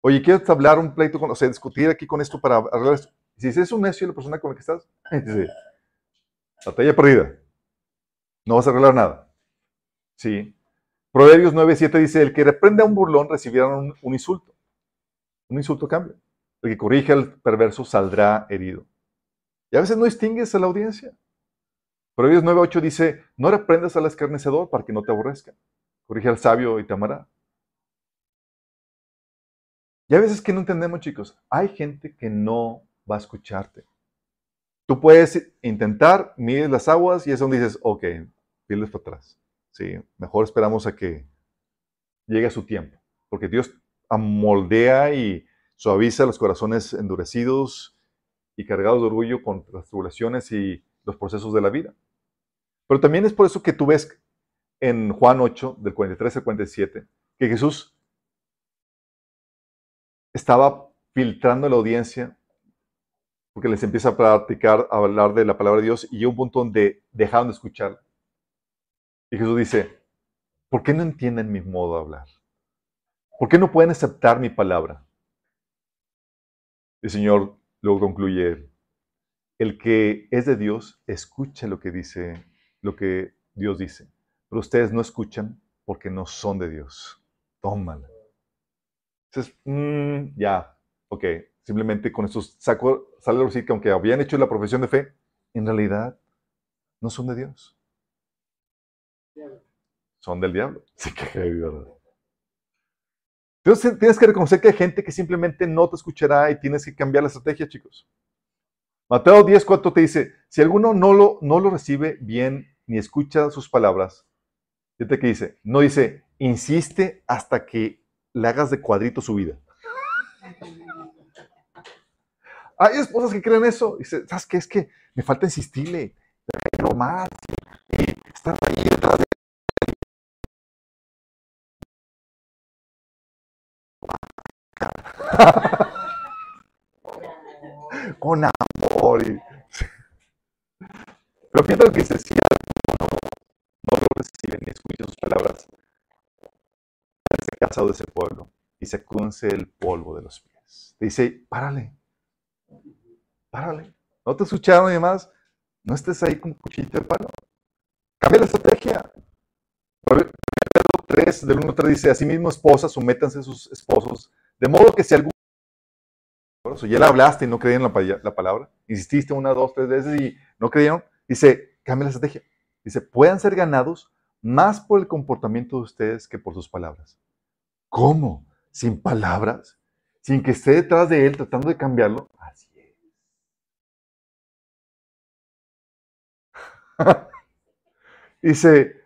Oye, quiero hablar un pleito, con, o sea, discutir aquí con esto para arreglar esto. Si es un necio la persona con la que estás, dice, batalla perdida. No vas a arreglar nada. Sí. Proverbios 9.7 dice, el que reprende a un burlón recibirá un, insulto. Un insulto cambia. El que corrige al perverso saldrá herido. Y a veces no distingues a la audiencia. Proverbios 9.8 dice, no reprendas al escarnecedor para que no te aborrezca. Corrige al sabio y te amará. Y a veces que no entendemos, chicos, hay gente que no va a escucharte. Tú puedes intentar, mides las aguas y es donde dices, ok, piles para atrás. Sí, mejor esperamos a que llegue su tiempo. Porque Dios amoldea y suaviza los corazones endurecidos y cargados de orgullo con las tribulaciones y los procesos de la vida. Pero también es por eso que tú ves en Juan 8, del 43 al 47, que Jesús estaba filtrando la audiencia porque les empieza a practicar, a hablar de la palabra de Dios y llega un punto donde dejaron de escuchar. Y Jesús dice, ¿por qué no entienden mi modo de hablar? ¿Por qué no pueden aceptar mi palabra? El Señor luego concluye, el que es de Dios escucha lo que dice, lo que Dios dice, pero ustedes no escuchan porque no son de Dios. Tómala. Entonces, mm, ya, ok, simplemente con esto saco, sale a decir que aunque habían hecho la profesión de fe, en realidad no son de Dios. Son del diablo. Sí, que verdad. Entonces tienes que reconocer que hay gente que simplemente no te escuchará y tienes que cambiar la estrategia, chicos. Mateo 10, 4 te dice, si alguno no lo, no lo recibe bien ni escucha sus palabras, fíjate que dice, no dice, insiste hasta que le hagas de cuadrito su vida. Hay esposas que creen eso. Dice, ¿sabes qué? Es que me falta insistirle. Más. Estar ahí Con amor. Pero lo que dice, si alguno no lo recibe ni escucha sus palabras, se casado de ese pueblo y se cunce el polvo de los pies. Dice, párale, párale. ¿No te escucharon y demás? No estés ahí con cuchillito de palo. Cambia la estrategia. Pedro 3, del 1 al 3 dice, asimismo esposas, sométanse a sus esposos, de modo que si algún... Ya le hablaste y no creían la, la palabra, insististe una, dos, tres veces y no creyeron, dice, cambia la estrategia. Dice, puedan ser ganados más por el comportamiento de ustedes que por sus palabras. ¿Cómo? ¿Sin palabras? ¿Sin que esté detrás de él tratando de cambiarlo? Así es. Dice,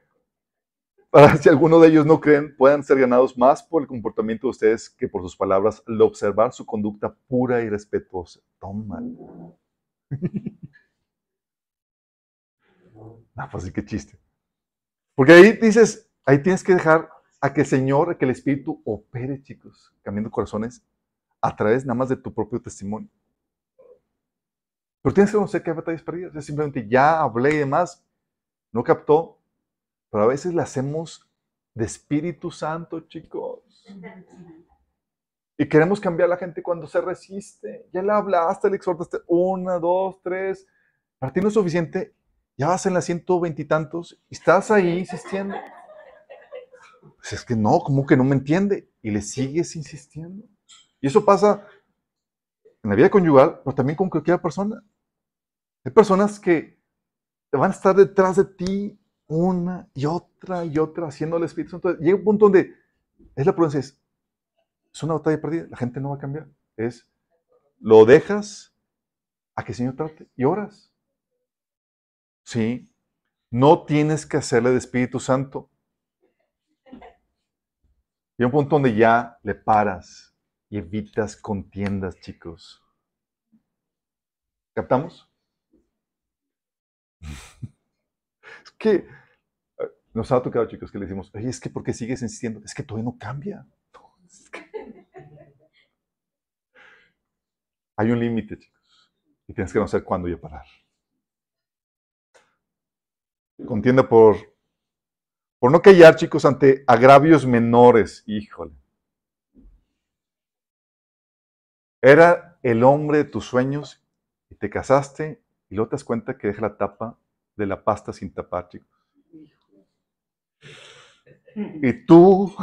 para si alguno de ellos no creen, puedan ser ganados más por el comportamiento de ustedes que por sus palabras, al observar su conducta pura y respetuosa. Tómalo. Ah, pues sí, qué chiste. Porque ahí dices, ahí tienes que dejar a que el Señor, a que el Espíritu opere, chicos, cambiando corazones a través nada más de tu propio testimonio. Pero tienes que conocer que hay batallas perdidas. Es simplemente ya hablé y demás, no captó, pero a veces le hacemos de Espíritu Santo, chicos. Y queremos cambiar a la gente cuando se resiste. Ya le hablaste, le exhortaste una, dos, tres. Para ti no es suficiente. Ya vas en la ciento veintitantos y estás ahí insistiendo. Pues es que no, como que no me entiende. Y le sigues insistiendo. Y eso pasa en la vida conyugal, pero también con cualquier persona. Hay personas que van a estar detrás de ti una y otra y otra haciendo el Espíritu Santo. Llega un punto donde es la prudencia, es, es una batalla perdida, la gente no va a cambiar. Es, lo dejas a que el Señor trate y oras. Sí, no tienes que hacerle de Espíritu Santo. Y un punto donde ya le paras y evitas contiendas, chicos. ¿Captamos? Que eh, nos ha tocado, chicos, que le decimos, oye, es que ¿por qué sigues insistiendo? Es que todavía no cambia. Hay un límite, chicos. Y tienes que conocer cuándo ya parar. Contienda por, por no callar, chicos, ante agravios menores. Híjole. Era el hombre de tus sueños y te casaste y luego te das cuenta que deja la tapa de la pasta sin tapar, chicos. Y tú,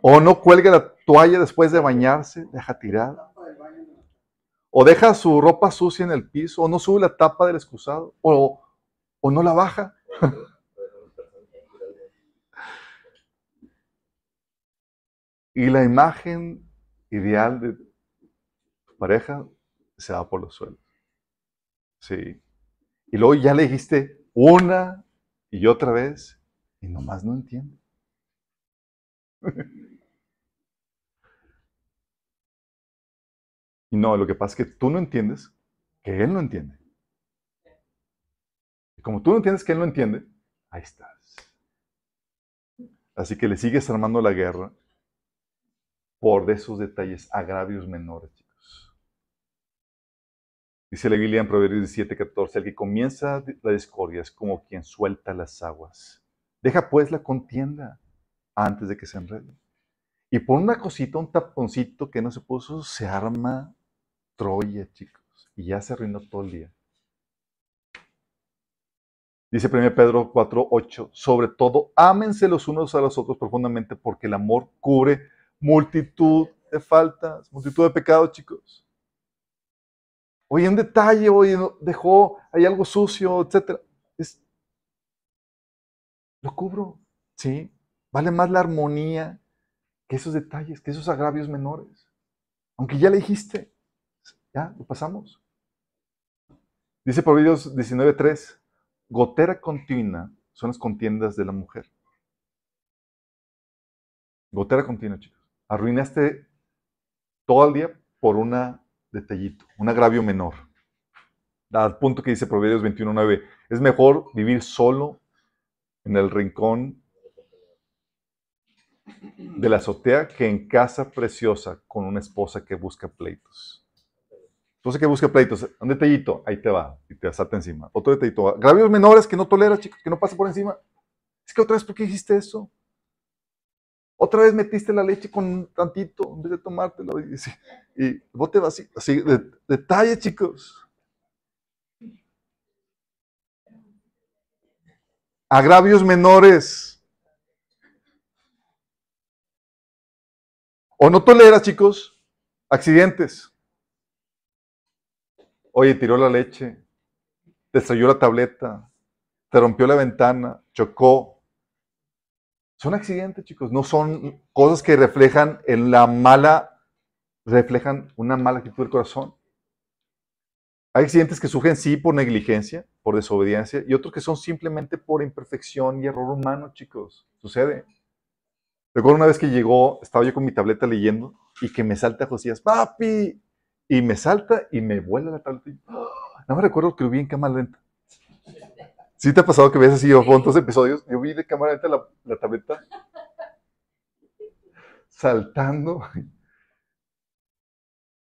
o no cuelga la toalla después de bañarse, deja tirada. O deja su ropa sucia en el piso, o no sube la tapa del excusado, o, o no la baja. Y la imagen ideal de tu pareja se va por los suelos. Sí. Y luego ya le dijiste una y otra vez y nomás no entiende. Y no, lo que pasa es que tú no entiendes que él no entiende. Y como tú no entiendes que él no entiende, ahí estás. Así que le sigues armando la guerra por esos detalles, agravios menores. Dice la Biblia en Proverbios 17, 14, el que comienza la discordia es como quien suelta las aguas. Deja pues la contienda antes de que se enrede. Y por una cosita, un taponcito que no se puso, se arma Troya, chicos. Y ya se arruinó todo el día. Dice 1 Pedro 4, 8, sobre todo, ámense los unos a los otros profundamente porque el amor cubre multitud de faltas, multitud de pecados, chicos. Oye, un detalle, oye, dejó, hay algo sucio, etc. Es, lo cubro, ¿sí? Vale más la armonía que esos detalles, que esos agravios menores. Aunque ya le dijiste, Ya, lo pasamos. Dice Proverbios 19.3, gotera continua son las contiendas de la mujer. Gotera continua, chicos. Arruinaste todo el día por un detallito, un agravio menor. Al punto que dice Proverbios 21.9, es mejor vivir solo en el rincón de la azotea que en casa preciosa con una esposa que busca pleitos. Entonces, que busca pleitos, un detallito, ahí te va, y te salta encima. Otro detallito, agravios menores que no toleras, chicos, que no pasa por encima. Es que otra vez, ¿por qué hiciste eso? Otra vez metiste la leche con tantito en vez de tomártelo y, y bote vacío. Así, de, detalle, chicos. Agravios menores. O no toleras, chicos, accidentes. Oye, tiró la leche, te estrelló la tableta, te rompió la ventana, chocó. Son accidentes, chicos, no son cosas que reflejan en la mala, reflejan una mala actitud del corazón. Hay accidentes que surgen sí por negligencia, por desobediencia, y otros que son simplemente por imperfección y error humano, chicos. Sucede. Recuerdo una vez que llegó, estaba yo con mi tableta leyendo y que me salta Josías, papi, y me salta y me vuela la tableta. No me recuerdo que lo vi en lenta. ¿Sí te ha pasado que ves así yo dos episodios? Yo vi de cámara lenta la, la tableta saltando.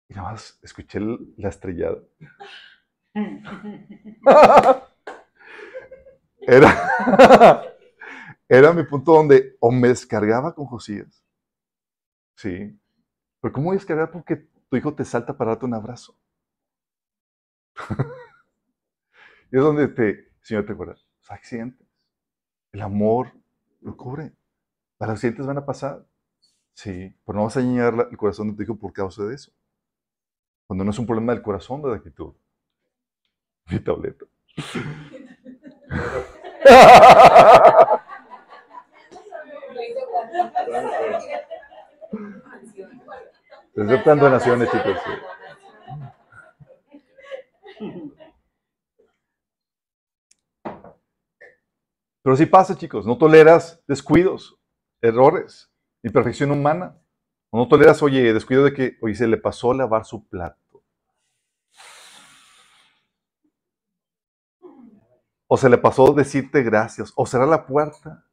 Y nada más escuché la estrellada. Era, era mi punto donde o me descargaba con Josías. Sí. Pero ¿cómo voy a descargar porque tu hijo te salta para darte un abrazo? y es donde te, Señor, te acuerdas, los accidentes. El amor lo cubre. Los accidentes van a pasar. Sí, pero no vas a llenar el corazón de tu hijo por causa de eso. Cuando no es un problema del corazón, de la actitud. Mi tableta. Aceptan donaciones, chicos. Pero si pasa, chicos, no toleras descuidos, errores, imperfección humana. no toleras, oye, descuido de que, oye, se le pasó a lavar su plato. o se le pasó decirte gracias, o cerrar la puerta,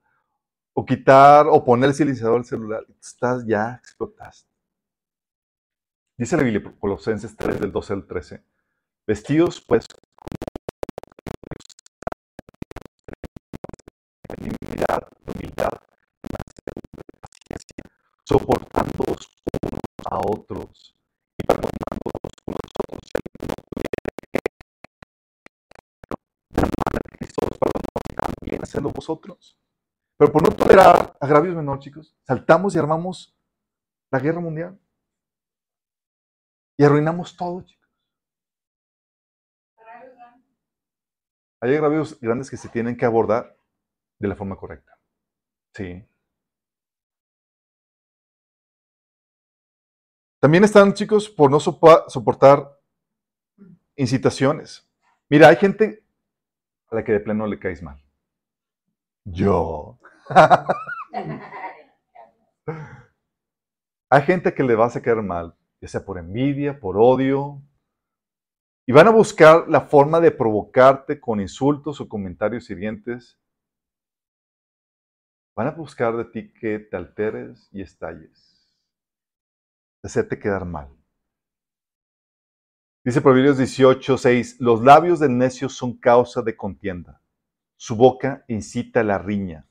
o quitar, o poner el silenciador del celular. Estás ya, explotaste. Dice la Biblia, Colosenses 3, del 12 al 13. Vestidos, pues, soportando unos a otros y perdonándonos unos a otros si alguno también hacerlo vosotros. Pero por no tolerar agravios menores, chicos, saltamos y armamos la guerra mundial. Y arruinamos todo, chicos. Hay agravios grandes que se tienen que abordar de la forma correcta. Sí. También están, chicos, por no soportar incitaciones. Mira, hay gente a la que de pleno le caes mal. Yo. Hay gente que le va a sacar mal, ya sea por envidia, por odio, y van a buscar la forma de provocarte con insultos o comentarios hirientes. Van a buscar de ti que te alteres y estalles, de hacerte quedar mal. Dice Proverbios 18, 6, los labios del necio son causa de contienda, su boca incita la riña.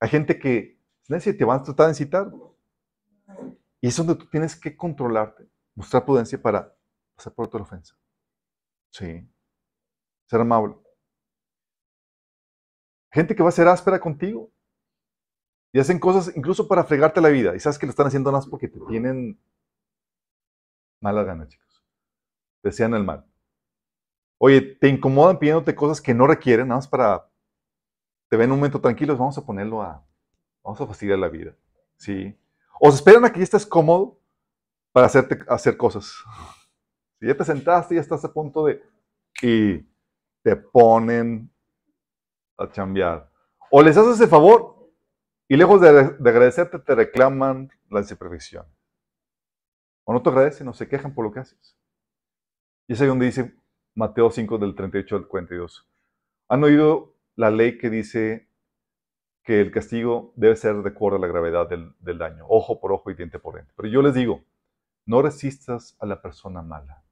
Hay gente que es te van a tratar de incitar. Y es donde tú tienes que controlarte, mostrar prudencia para pasar por otra ofensa. Sí. Ser amable. Gente que va a ser áspera contigo. Y hacen cosas incluso para fregarte la vida. Y sabes que lo están haciendo más porque te tienen mala gana, chicos desean el mal. Oye, te incomodan pidiéndote cosas que no requieren, nada más para, te ven un momento tranquilos, vamos a ponerlo a, vamos a fastidiar la vida. ¿Sí? O se esperan a que ya estés cómodo para hacerte hacer cosas. Si ya te sentaste, ya estás a punto de... Y te ponen a chambear. O les haces ese favor y lejos de, de agradecerte te reclaman la imperfección. O no te agradecen o se quejan por lo que haces. Y es ahí donde dice Mateo 5 del 38 al 42. ¿Han oído la ley que dice que el castigo debe ser de acuerdo a la gravedad del, del daño, ojo por ojo y diente por diente? Pero yo les digo, no resistas a la persona mala.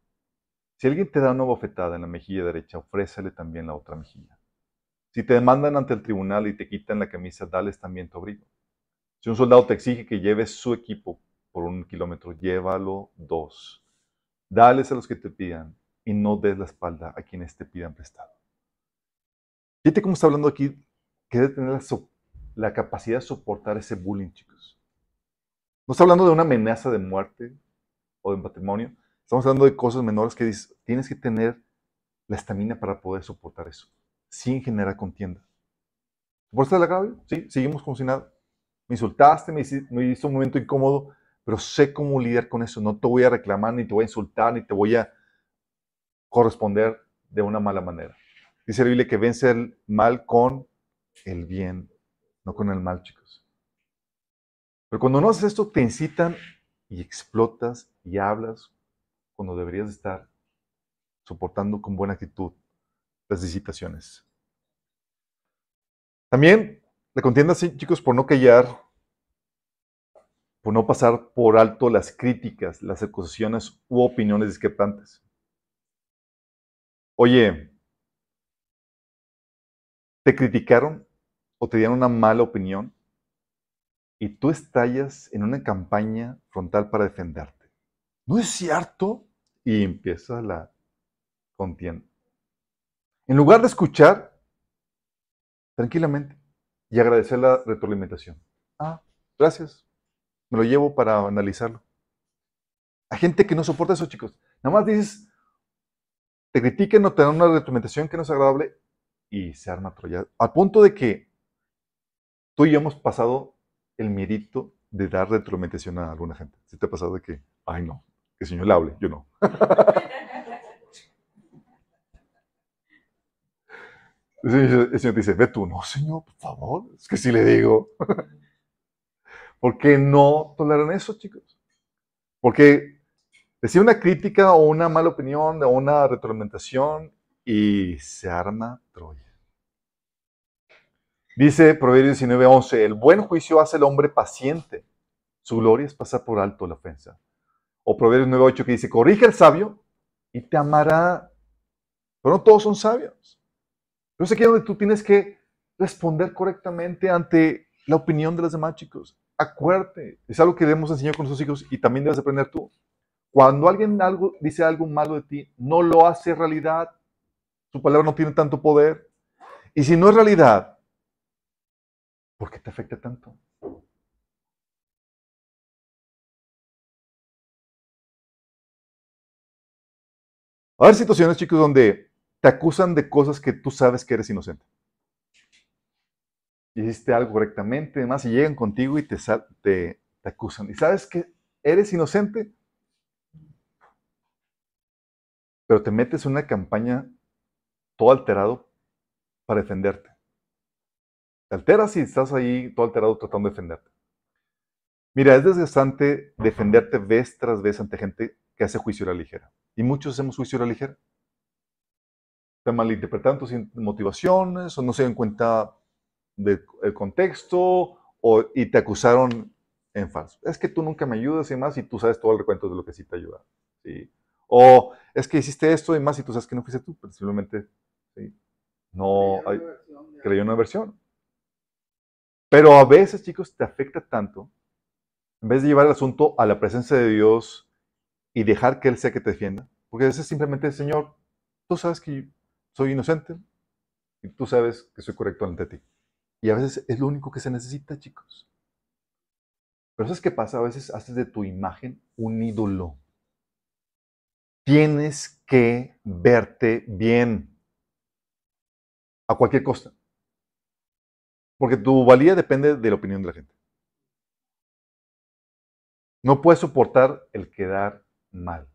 Si alguien te da una bofetada en la mejilla derecha, ofrécele también la otra mejilla. Si te demandan ante el tribunal y te quitan la camisa, dales también tu abrigo. Si un soldado te exige que lleves su equipo por un kilómetro, llévalo dos. Dales a los que te pidan y no des la espalda a quienes te pidan prestado. Fíjate cómo está hablando aquí que debe tener la, capacidad de soportar ese bullying, chicos. No está hablando de una amenaza de muerte o de matrimonio. Estamos hablando de cosas menores que tienes que tener la estamina para poder soportar eso, sin generar contienda. ¿Soportaste el agravio? Sí, seguimos como si nada. Me insultaste, me hiciste, un momento incómodo, pero sé cómo lidiar con eso. No te voy a reclamar, ni te voy a insultar, ni te voy a corresponder de una mala manera. Dice la Biblia que vence el mal con el bien, no con el mal, chicos. Pero cuando no haces esto, te incitan y explotas y hablas cuando deberías estar soportando con buena actitud las visitaciones. También la contienda, chicos, por no callar, por no pasar por alto las críticas, las acusaciones u opiniones discrepantes. Oye, te criticaron o te dieron una mala opinión y tú estallas en una campaña frontal para defenderte. ¿No es cierto? Y empieza la contienda. En lugar de escuchar tranquilamente y agradecer la retroalimentación. Ah, gracias. Me lo llevo para analizarlo. Hay gente que no soporta eso, chicos. Nada más dices, te critiquen o te dan una retroalimentación que no es agradable y se arma Troya. Al punto de que tú y yo hemos pasado el miedito de dar retroalimentación a alguna gente. ¿Sí te ha pasado de que, ay no, que el Señor le hable, yo no? El Señor dice, ve tú, no, Señor, por favor, es que si le digo. ¿Por qué no toleran eso, chicos? Porque decir una crítica o una mala opinión o una retroalimentación y se arma Troya. Dice Proverbios 19:11, el buen juicio hace el hombre paciente. Su gloria es pasar por alto la ofensa. O Proverbios 9:8 que dice, corrige al sabio y te amará. Pero no todos son sabios. Pero es aquí donde tú tienes que responder correctamente ante la opinión de los demás chicos. Acuérdate, es algo que debemos enseñar con nuestros hijos y también debes aprender tú. Cuando alguien algo, dice algo malo de ti, no lo hace realidad. Su palabra no tiene tanto poder. Y si no es realidad, ¿por qué te afecta tanto? A situaciones, chicos, donde te acusan de cosas que tú sabes que eres inocente. Hiciste algo correctamente, además, y llegan contigo y te, te, acusan. Y sabes que eres inocente, pero te metes en una campaña todo alterado para defenderte. Te alteras y estás ahí todo alterado tratando de defenderte. Mira, es desgastante defenderte vez tras vez ante gente que hace juicio a la ligera. Y muchos hacemos juicio a la ligera. Te malinterpretan tus motivaciones o no se dan cuenta del contexto o, y te acusaron en falso. Es que tú nunca me ayudas y más y tú sabes todo el recuento de lo que sí te ayuda. ¿sí? O es que hiciste esto y más y tú sabes que no fuiste tú, pero simplemente ¿sí? no hay, creyó una versión. Pero a veces, chicos, te afecta tanto, en vez de llevar el asunto a la presencia de Dios y dejar que Él sea que te defienda, porque a veces simplemente, Señor, tú sabes que soy inocente y tú sabes que soy correcto ante ti. Y a veces es lo único que se necesita, chicos. Pero ¿sabes qué pasa? A veces haces de tu imagen un ídolo. Tienes que verte bien a cualquier costa. Porque tu valía depende de la opinión de la gente. No puedes soportar el quedar mal.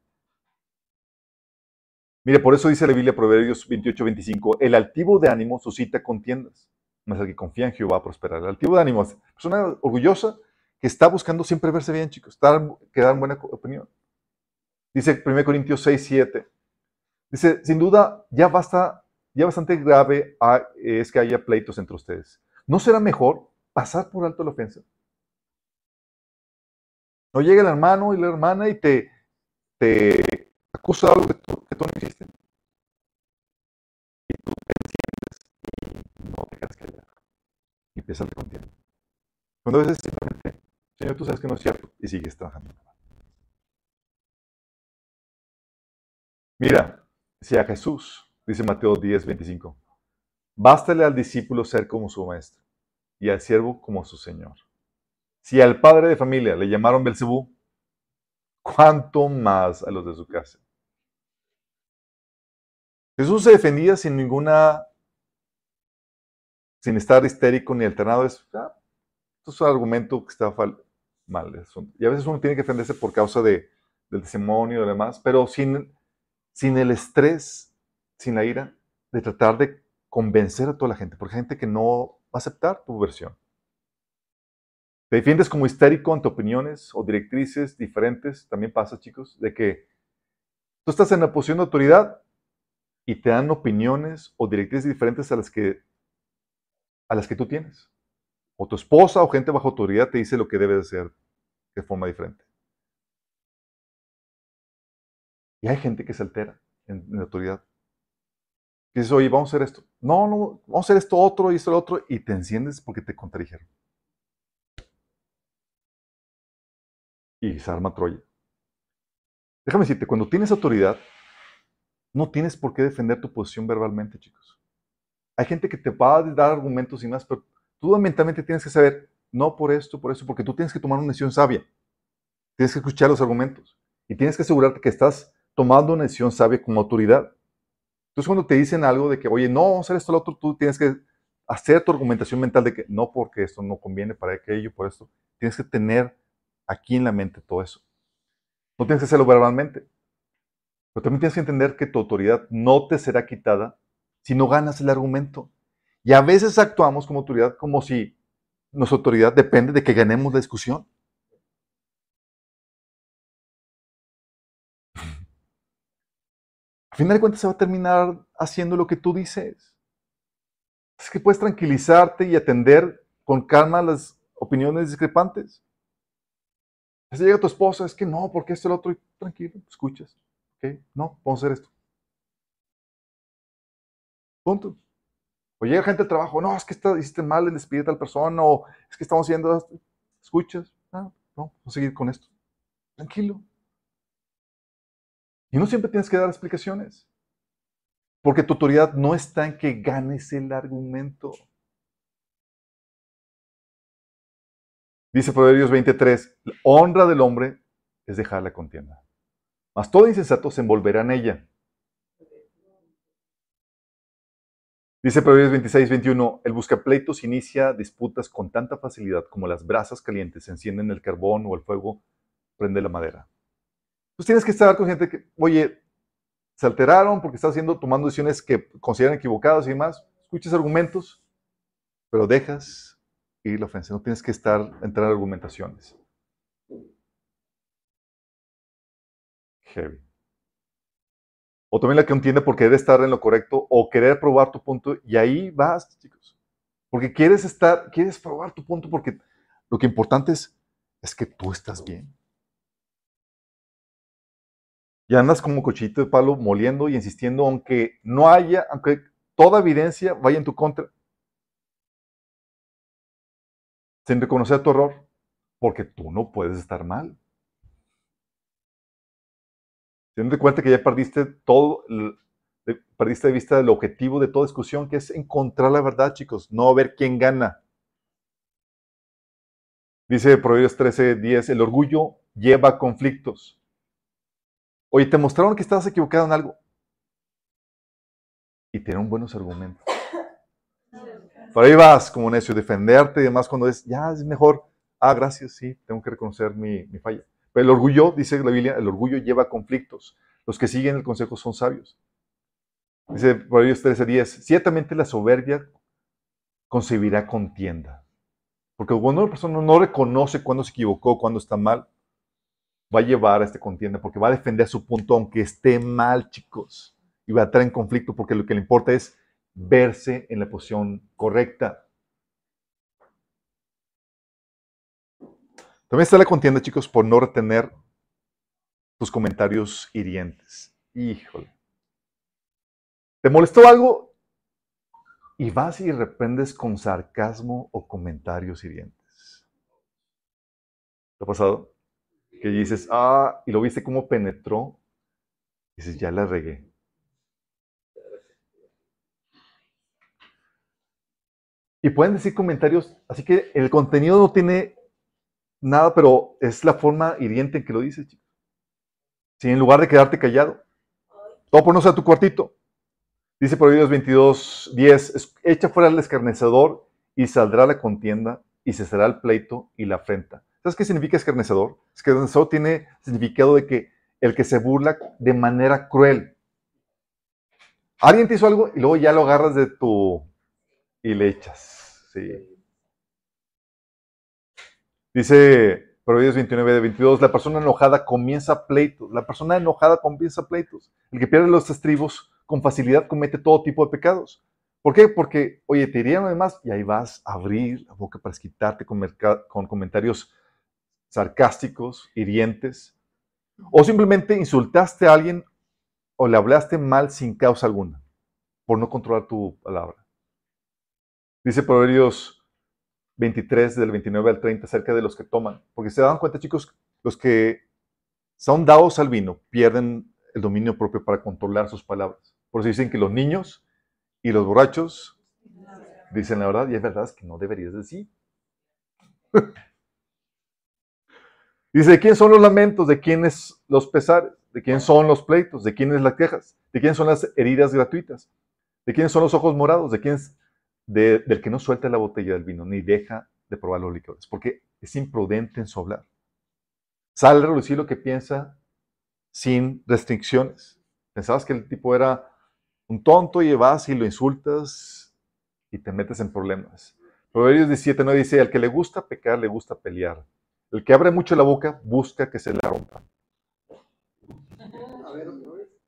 Mire, por eso dice la Biblia, Proverbios 28, 25, el altivo de ánimo suscita contiendas, mas el que confía en Jehová prosperará. El altivo de ánimo es persona orgullosa que está buscando siempre verse bien, chicos, estar, quedar en buena opinión. Dice 1 Corintios 6, 7. Dice, sin duda, ya basta, ya bastante grave es que haya pleitos entre ustedes. ¿No será mejor pasar por alto la ofensa? No llega el hermano y la hermana y te, te de algo que tú, que tú no hiciste. Y tú te enciendes y no te quedas callado. Y empiezas a. Cuando a veces simplemente, Señor, tú sabes que no es cierto y sigues trabajando. Mira, si a Jesús, dice Mateo 10, 25, bástale al discípulo ser como su maestro y al siervo como su señor. Si al padre de familia le llamaron Belcebú, ¿cuánto más a los de su casa? Jesús se defendía sin ninguna, sin estar histérico ni alternado. Es, ah, esto es un argumento que está mal. Y a veces uno tiene que defenderse por causa de, del testimonio y demás, pero sin sin el estrés, sin la ira, de tratar de convencer a toda la gente, porque hay gente que no va a aceptar tu versión. Te defiendes como histérico ante opiniones o directrices diferentes, también pasa, chicos, de que tú estás en la posición de autoridad y te dan opiniones o directrices diferentes a las que, a las que tú tienes. O tu esposa o gente bajo autoridad te dice lo que debes hacer de forma diferente. Y hay gente que se altera en, la autoridad. Que dice, oye, vamos a hacer esto. No, no, vamos a hacer esto otro y esto otro. Y te enciendes porque te contradijeron. Y se arma Troya. Déjame decirte, cuando tienes autoridad, no tienes por qué defender tu posición verbalmente, chicos. Hay gente que te va a dar argumentos y más, pero tú mentalmente tienes que saber, no por esto, por eso, porque tú tienes que tomar una decisión sabia. Tienes que escuchar los argumentos y tienes que asegurarte que estás tomando una decisión sabia como autoridad. Entonces, cuando te dicen algo de que, oye, no, vamos a hacer esto, lo otro, tú tienes que hacer tu argumentación mental de que no, porque esto no conviene para aquello, por esto. Tienes que tener aquí en la mente todo eso. No tienes que hacerlo verbalmente. Pero también tienes que entender que tu autoridad no te será quitada si no ganas el argumento. Y a veces actuamos como autoridad como si nuestra autoridad depende de que ganemos la discusión. final de cuentas se va a terminar haciendo lo que tú dices. Es que puedes tranquilizarte y atender con calma las opiniones discrepantes. Si llega tu esposa, es que no, porque esto es el otro, y tranquilo, escuchas. No, vamos a hacer esto. Punto. O llega gente al trabajo, no, es que está, hiciste mal el despido de tal persona, o es que estamos haciendo. Escuchas. No, no, vamos a seguir con esto. Tranquilo. Y no siempre tienes que dar explicaciones. Porque tu autoridad no está en que ganes el argumento. Dice Proverbios 23, la honra del hombre es dejar la contienda. Todo insensato se envolverá en ella. Dice Proverbios 26, 21, el buscapleitos inicia disputas con tanta facilidad como las brasas calientes encienden el carbón o el fuego prende la madera. Entonces tienes que estar consciente que, oye, se alteraron porque estás haciendo, tomando decisiones que consideran equivocadas y demás. Escuchas argumentos, pero dejas ir la ofensa. No tienes que estar, entrar en argumentaciones. Heavy. O también la que entiende por querer estar en lo correcto o querer probar tu punto. Y ahí vas, chicos. Porque quieres estar, quieres probar tu punto porque lo que importante es, es que tú estás bien. Y andas como cochito de palo moliendo y insistiendo, aunque no haya, aunque toda evidencia vaya en tu contra. Sin reconocer tu error, porque tú no puedes estar mal. Teniendo en cuenta que ya perdiste todo, perdiste de vista el objetivo de toda discusión, que es encontrar la verdad, chicos, no ver quién gana. Dice Proverbios 13, 10, el orgullo lleva conflictos Oye, te mostraron que estabas equivocado en algo. Y tienen buenos argumentos. Por ahí vas como necio, defenderte y demás cuando es, ya es mejor. Ah, gracias, sí, tengo que reconocer mi, falla. Pero el orgullo, dice la Biblia, el orgullo lleva conflictos. Los que siguen el consejo son sabios. Dice Proverbios 13:10, ciertamente la soberbia concebirá contienda. Porque cuando una persona no reconoce cuándo se equivocó, cuándo está mal, va a llevar a este contienda, porque va a defender su punto aunque esté mal, chicos. Y va a estar en conflicto porque lo que le importa es verse en la posición correcta. También está la contienda, chicos, por no retener tus comentarios hirientes. Híjole. ¿Te molestó algo? Y vas y reprendes con sarcasmo o comentarios hirientes. ¿Te ha pasado? Que dices, ah, y lo viste cómo penetró. Y dices, ya la regué. Y pueden decir comentarios, así que el contenido no tiene nada, pero es la forma hiriente en que lo dices, chicos. En lugar de quedarte callado, todo por no ser tu cuartito. Dice Proverbios 22, 10, echa fuera al escarnecedor y saldrá la contienda y cesará el pleito y la afrenta. ¿Sabes qué significa escarnecedor? Escarnecedor tiene significado de que el que se burla de manera cruel. Alguien te hizo algo y luego ya lo agarras de tu y le echas. Sí. Dice Proverbios 29 de 22, la persona enojada comienza pleitos. La persona enojada comienza pleitos. El que pierde los estribos con facilidad comete todo tipo de pecados. ¿Por qué? Porque, oye, te irían además y ahí vas a abrir la boca para quitarte con, con comentarios sarcásticos, hirientes. O simplemente insultaste a alguien o le hablaste mal sin causa alguna, por no controlar tu palabra. Dice Proverbios 23, del 29 al 30, acerca de los que toman. Porque se dan cuenta, chicos, los que son dados al vino pierden el dominio propio para controlar sus palabras. Por eso dicen que los niños y los borrachos dicen la verdad, y es verdad que no deberías decir. Dice, ¿de quién son los lamentos? ¿De quiénes los pesares? ¿De quién son los pleitos? ¿De quiénes las quejas? ¿De quién son las heridas gratuitas? ¿De quiénes son los ojos morados? ¿De quién del que no suelta la botella del vino ni deja de probar los licores, porque es imprudente en su hablar. Sale a relucir lo que piensa sin restricciones. Pensabas que el tipo era un tonto y vas y lo insultas y te metes en problemas. Proverbios 17 no dice, al que le gusta pecar, le gusta pelear. El que abre mucho la boca busca que se la rompa.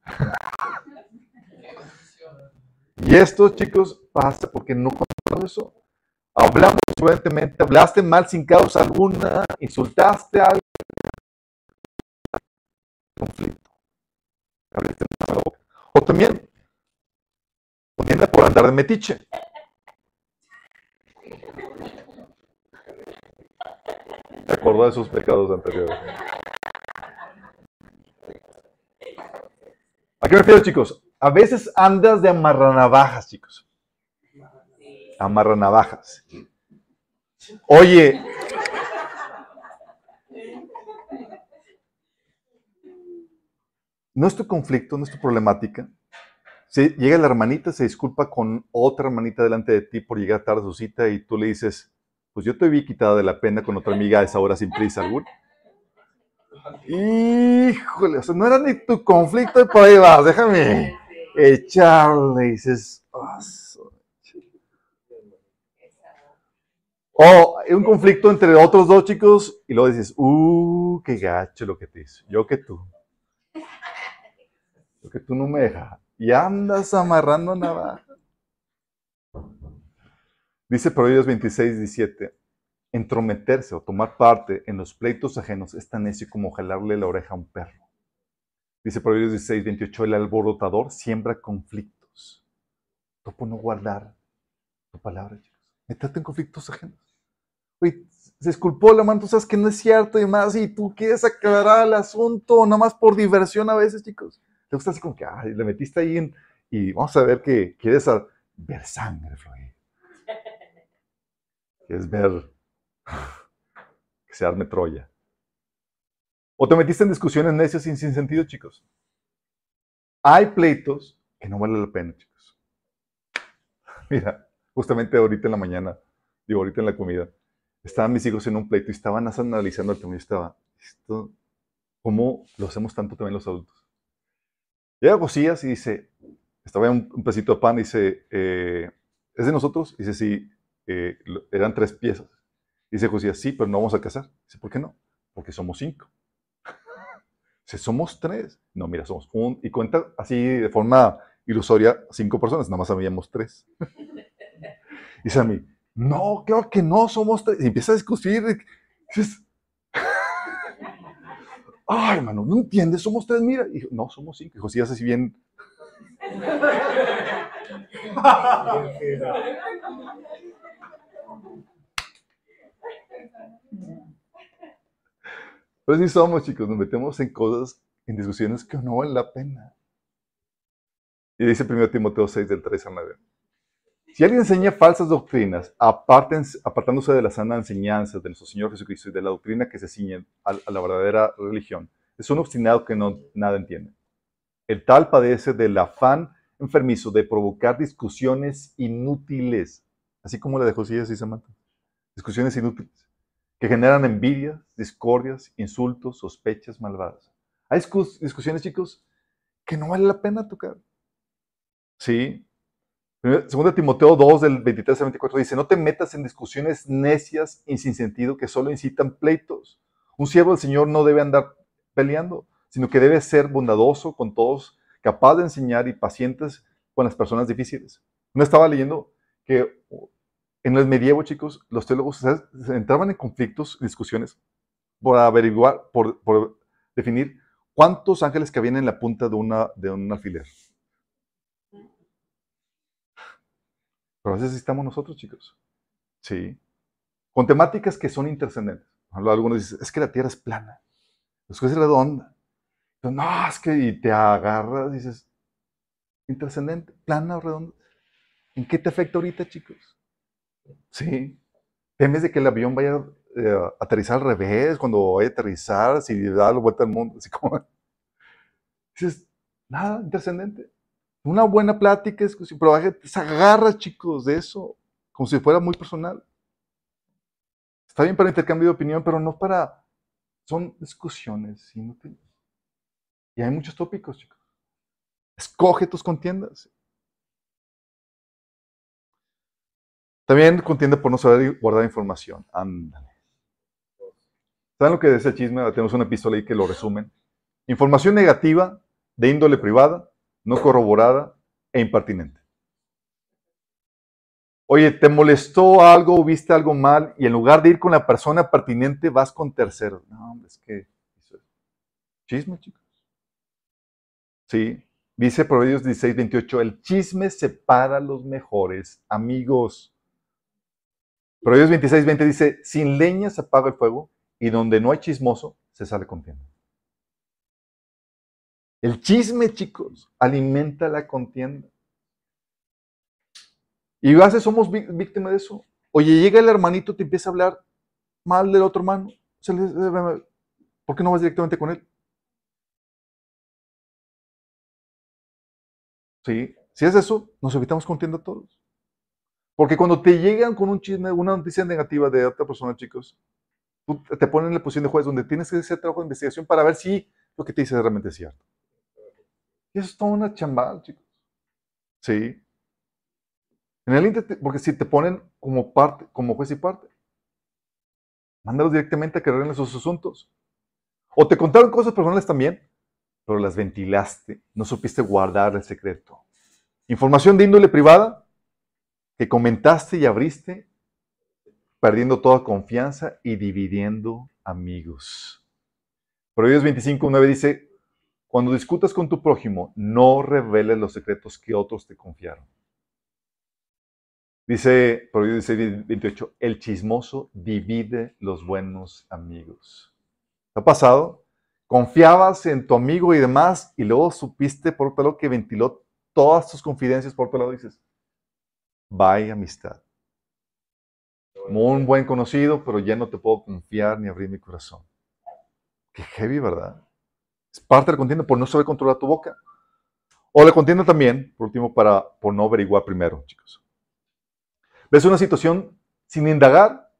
Y esto, chicos, pasa porque no controlamos eso. Hablamos imprudentemente, hablaste mal sin causa alguna, insultaste a alguien. Conflicto. Hablaste mal. O también, poniendo por andar de metiche. ¿Te acordó de sus pecados anteriores? ¿A qué me refiero, chicos? A veces andas de amarranavajas, chicos. Amarranavajas. Oye, no es tu conflicto, no es tu problemática. Si llega la hermanita, se disculpa con otra hermanita delante de ti por llegar tarde a su cita y tú le dices, pues yo te vi quitada de la pena con otra amiga a esa hora sin prisa alguna. Híjole, o sea, no era ni tu conflicto y por ahí vas, déjame echarle, y dices, ah, o un conflicto entre otros dos chicos y luego dices, uh, qué gacho lo que te hizo, yo que tú. Lo que tú no me dejas. Y andas amarrando nada. Dice Proverbios 26, 17, entrometerse o tomar parte en los pleitos ajenos es tan necio como jalarle la oreja a un perro. Dice Proverbios 16, 28, el alborotador siembra conflictos. Tú por no guardar tu palabra, chicos. Métete en conflictos ajenos. Oye, se esculpó la mano, tú sabes que no es cierto y más, y tú quieres aclarar el asunto, nada más por diversión a veces, chicos. Te gusta así como que, ay, le metiste ahí en, y vamos a ver que quieres ver sangre fluir. Quieres ver que se arme Troya. O te metiste en discusiones necias sin, sin sentido, chicos. Hay pleitos que no vale la pena, chicos. Mira, justamente ahorita en la mañana, digo, ahorita en la comida, estaban mis hijos en un pleito y estaban analizando el tema y estaba, esto, ¿cómo lo hacemos tanto también los adultos? Llega Cosillas y dice, estaba un, un pedacito de pan y dice, eh, ¿es de nosotros? Dice, sí, eh, eran tres piezas. Dice Josías, sí, pero no vamos a casar. Dice, ¿por qué no? Porque somos cinco. Somos tres. No, mira, somos un. Y cuenta así de forma ilusoria cinco personas, nada más habíamos tres. Dice a mí, no, claro que no, somos tres. Y empieza a discutir. y dices, Ay, hermano, no entiendes, somos tres, mira. Y dijo, no, somos cinco. Y Josías así bien. Pero sí somos, chicos, nos metemos en cosas, en discusiones que no valen la pena. Y dice 1 Timoteo 6, del 3 al 9. Si alguien enseña falsas doctrinas, apartándose de la sana enseñanza de nuestro Señor Jesucristo y de la doctrina que se ciñe a, la verdadera religión, es un obstinado que no nada entiende. El tal padece del afán enfermizo de provocar discusiones inútiles, así como la de Josías y Samantha. Discusiones inútiles que generan envidias, discordias, insultos, sospechas malvadas. Hay discus- discusiones, chicos, que no vale la pena tocar. Sí. Segunda Timoteo 2, del 23 al 24, dice, no te metas en discusiones necias y sin sentido que solo incitan pleitos. Un siervo del Señor no debe andar peleando, sino que debe ser bondadoso con todos, capaz de enseñar y pacientes con las personas difíciles. No estaba leyendo que en el medievo, chicos, los teólogos entraban en conflictos discusiones por averiguar, por, definir cuántos ángeles cabían en la punta de, un alfiler. Pero a veces estamos nosotros, chicos. Sí. Con temáticas que son intrascendentes. Algunos dicen, es que la Tierra es plana. Es que es redonda. Pero, no, es que y te agarras, dices, intrascendente, plana o redonda. ¿En qué te afecta ahorita, chicos? Sí. Temes de que el avión vaya eh, a aterrizar al revés, cuando vaya a aterrizar, si da la vuelta al mundo, así como. Dices, nada, intrascendente. Una buena plática, discusión, pero se agarra, chicos, de eso, como si fuera muy personal. Está bien para intercambio de opinión, pero no para. Son discusiones inútiles. Y hay muchos tópicos, chicos. Escoge tus contiendas. También contienda por no saber guardar información. Ándale. ¿Saben lo que es el chisme? Tenemos una epístola ahí que lo resumen. Información negativa, de índole privada, no corroborada e impertinente. Oye, te molestó algo, viste algo mal, y en lugar de ir con la persona pertinente, vas con terceros. No, hombre, es que. Chisme, chicos. Sí. Dice Proverbios 16, 28, el chisme separa a los mejores amigos. Proverbios 26, 20 dice, sin leña se apaga el fuego y donde no hay chismoso se sale contienda. El chisme, chicos, alimenta la contienda. Y a veces somos ví- víctimas de eso. Oye, llega el hermanito, te empieza a hablar mal del otro hermano. ¿Por qué no vas directamente con él? Sí, si es eso, nos evitamos contienda todos. Porque cuando te llegan con un chisme, una noticia negativa de otra persona, chicos, tú te ponen en la posición de juez donde tienes que hacer trabajo de investigación para ver si lo que te dice realmente es cierto. Y eso es toda una chambal, chicos. Sí. En el porque si te ponen como parte, como juez y parte, mándalos directamente a que arreglen sus asuntos. O te contaron cosas personales también, pero las ventilaste, no supiste guardar el secreto. Información de índole privada que comentaste y abriste, perdiendo toda confianza y dividiendo amigos. Proverbios 25, 9 dice, cuando discutas con tu prójimo, no reveles los secretos que otros te confiaron. Dice Proverbios 16, 28, el chismoso divide los buenos amigos. ¿Te ha pasado? Confiabas en tu amigo y demás, y luego supiste por otro lado que ventiló todas tus confidencias por otro lado, dices, bye amistad. Muy buen conocido, pero ya no te puedo confiar ni abrir mi corazón. Qué heavy, ¿verdad? Es parte de la contienda por no saber controlar tu boca. O la contienda también, por último, para, por no averiguar primero, chicos. Ves una situación sin indagar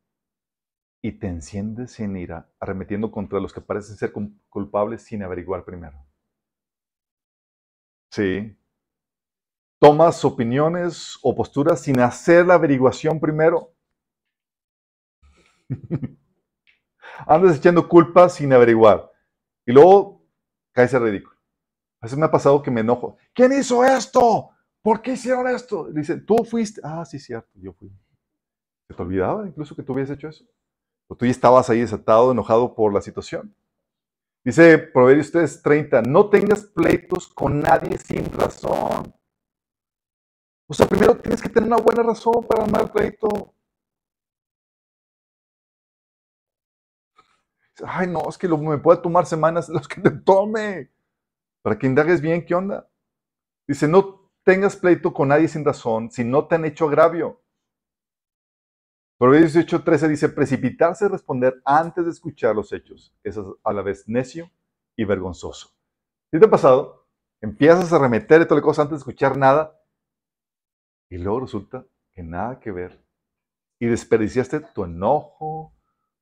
y te enciendes en ira, arremetiendo contra los que parecen ser culpables sin averiguar primero. Sí. Tomas opiniones o posturas sin hacer la averiguación primero. Andas echando culpas sin averiguar. Y luego caes a ridículo. A veces me ha pasado que me enojo. ¿Quién hizo esto? ¿Por qué hicieron esto? Dice, tú fuiste. Ah, sí, cierto, yo fui. ¿Se te olvidaba incluso que tú habías hecho eso? O tú ya estabas ahí desatado, enojado por la situación. Dice Proverbios 3:30, no tengas pleitos con nadie sin razón. O sea, primero tienes que tener una buena razón para armar pleito. Ay, no, es que lo, me puede tomar semanas los que te tome. Para que indagues bien qué onda. Dice, no tengas pleito con nadie sin razón si no te han hecho agravio. Proverbios 18:13 dice, precipitarse a responder antes de escuchar los hechos. Es a la vez necio y vergonzoso. ¿Qué te ha pasado? Empiezas a remeter y toda la cosa antes de escuchar nada y luego resulta que nada que ver. Y desperdiciaste tu enojo,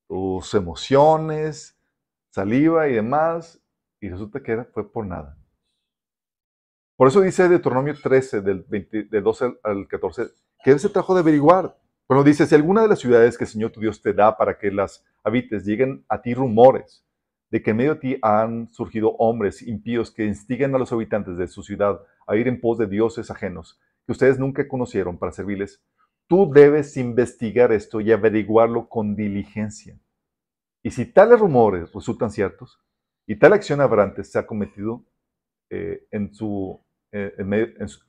tus emociones, saliva y demás, y resulta que fue por nada. Por eso dice Deuteronomio 13, del, 12 al 14, que se trajo de averiguar. Bueno, dice, si alguna de las ciudades que el Señor tu Dios te da para que las habites, lleguen a ti rumores de que en medio de ti han surgido hombres impíos que instiguen a los habitantes de su ciudad a ir en pos de dioses ajenos que ustedes nunca conocieron para servirles, tú debes investigar esto y averiguarlo con diligencia. Y si tales rumores resultan ciertos y tal acción aberrante se ha cometido eh, en, su, eh,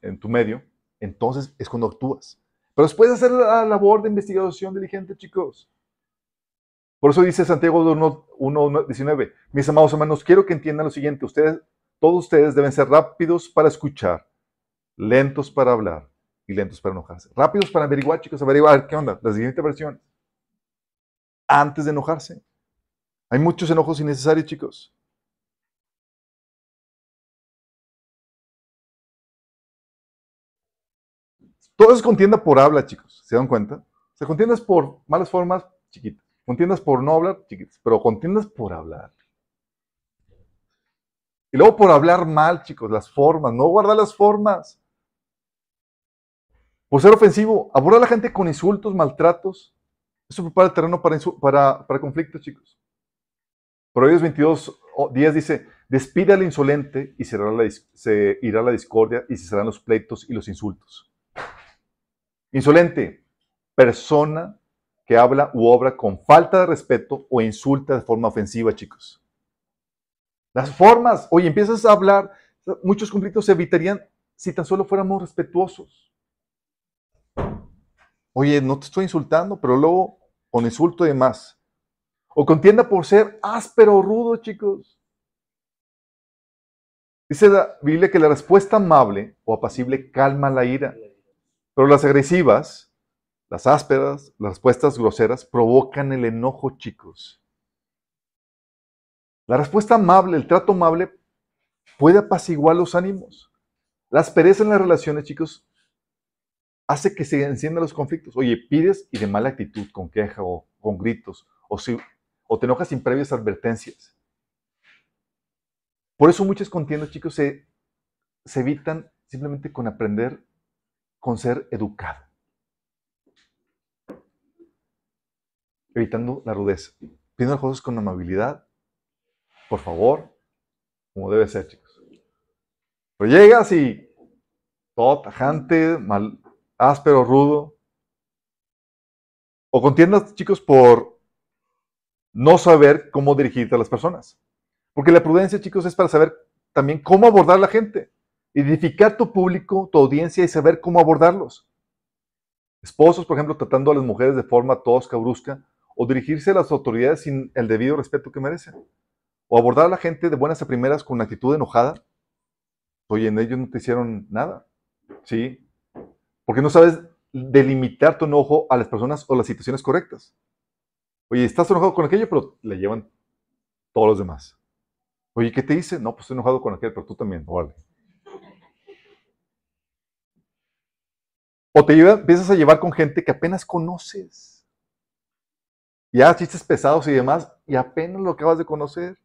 en tu medio, entonces es cuando actúas. Pero después de hacer la labor de investigación diligente, chicos. Por eso dice Santiago 1.19, mis amados hermanos, quiero que entiendan lo siguiente, ustedes, todos ustedes deben ser rápidos para escuchar, lentos para hablar y lentos para enojarse. Rápidos para averiguar, chicos, averiguar qué onda, la siguiente versión. Antes de enojarse. Hay muchos enojos innecesarios, chicos. Todo es contienda por habla, chicos. ¿Se dan cuenta? Se contiendas por malas formas, chiquitas. Contiendas por no hablar, chiquitas. Pero contiendas por hablar. Y luego por hablar mal, chicos, las formas. No guardar las formas. Por ser ofensivo, aborda a la gente con insultos, maltratos. Eso prepara el terreno para, para, conflictos, chicos. Proverbios 22, 10 dice, despide al insolente y se irá la discordia y se serán los pleitos y los insultos. Insolente, persona que habla u obra con falta de respeto o insulta de forma ofensiva, chicos. Las formas, oye, empiezas a hablar, muchos conflictos se evitarían si tan solo fuéramos respetuosos. Oye, no te estoy insultando, pero luego con insulto y demás. O contienda por ser áspero o rudo, chicos. Dice la Biblia que la respuesta amable o apacible calma la ira. Pero las agresivas, las ásperas, las respuestas groseras provocan el enojo, chicos. La respuesta amable, el trato amable, puede apaciguar los ánimos. La aspereza en las relaciones, chicos, hace que se enciendan los conflictos. Oye, pides y de mala actitud, con queja o con gritos, o, si, o te enojas sin previas advertencias. Por eso muchas contiendas, chicos, se, se evitan simplemente con aprender con ser educado. Evitando la rudeza. Pidiendo las cosas con amabilidad. Por favor. Como debe ser, chicos. Pero llegas y todo tajante, mal, áspero, rudo. O contiendas, chicos, por no saber cómo dirigirte a las personas. Porque la prudencia, chicos, es para saber también cómo abordar a la gente. Edificar tu público, tu audiencia y saber cómo abordarlos. Esposos, por ejemplo, tratando a las mujeres de forma tosca, brusca, o dirigirse a las autoridades sin el debido respeto que merecen. O abordar a la gente de buenas a primeras con una actitud enojada. Oye, en ellos no te hicieron nada. ¿Sí? Porque no sabes delimitar tu enojo a las personas o las situaciones correctas. Oye, estás enojado con aquello, pero le llevan todos los demás. Oye, ¿qué te dice? No, pues estoy enojado con aquello, pero tú también. Órale. O te empiezas a llevar con gente que apenas conoces. Ya chistes pesados y demás, y apenas lo acabas de conocer.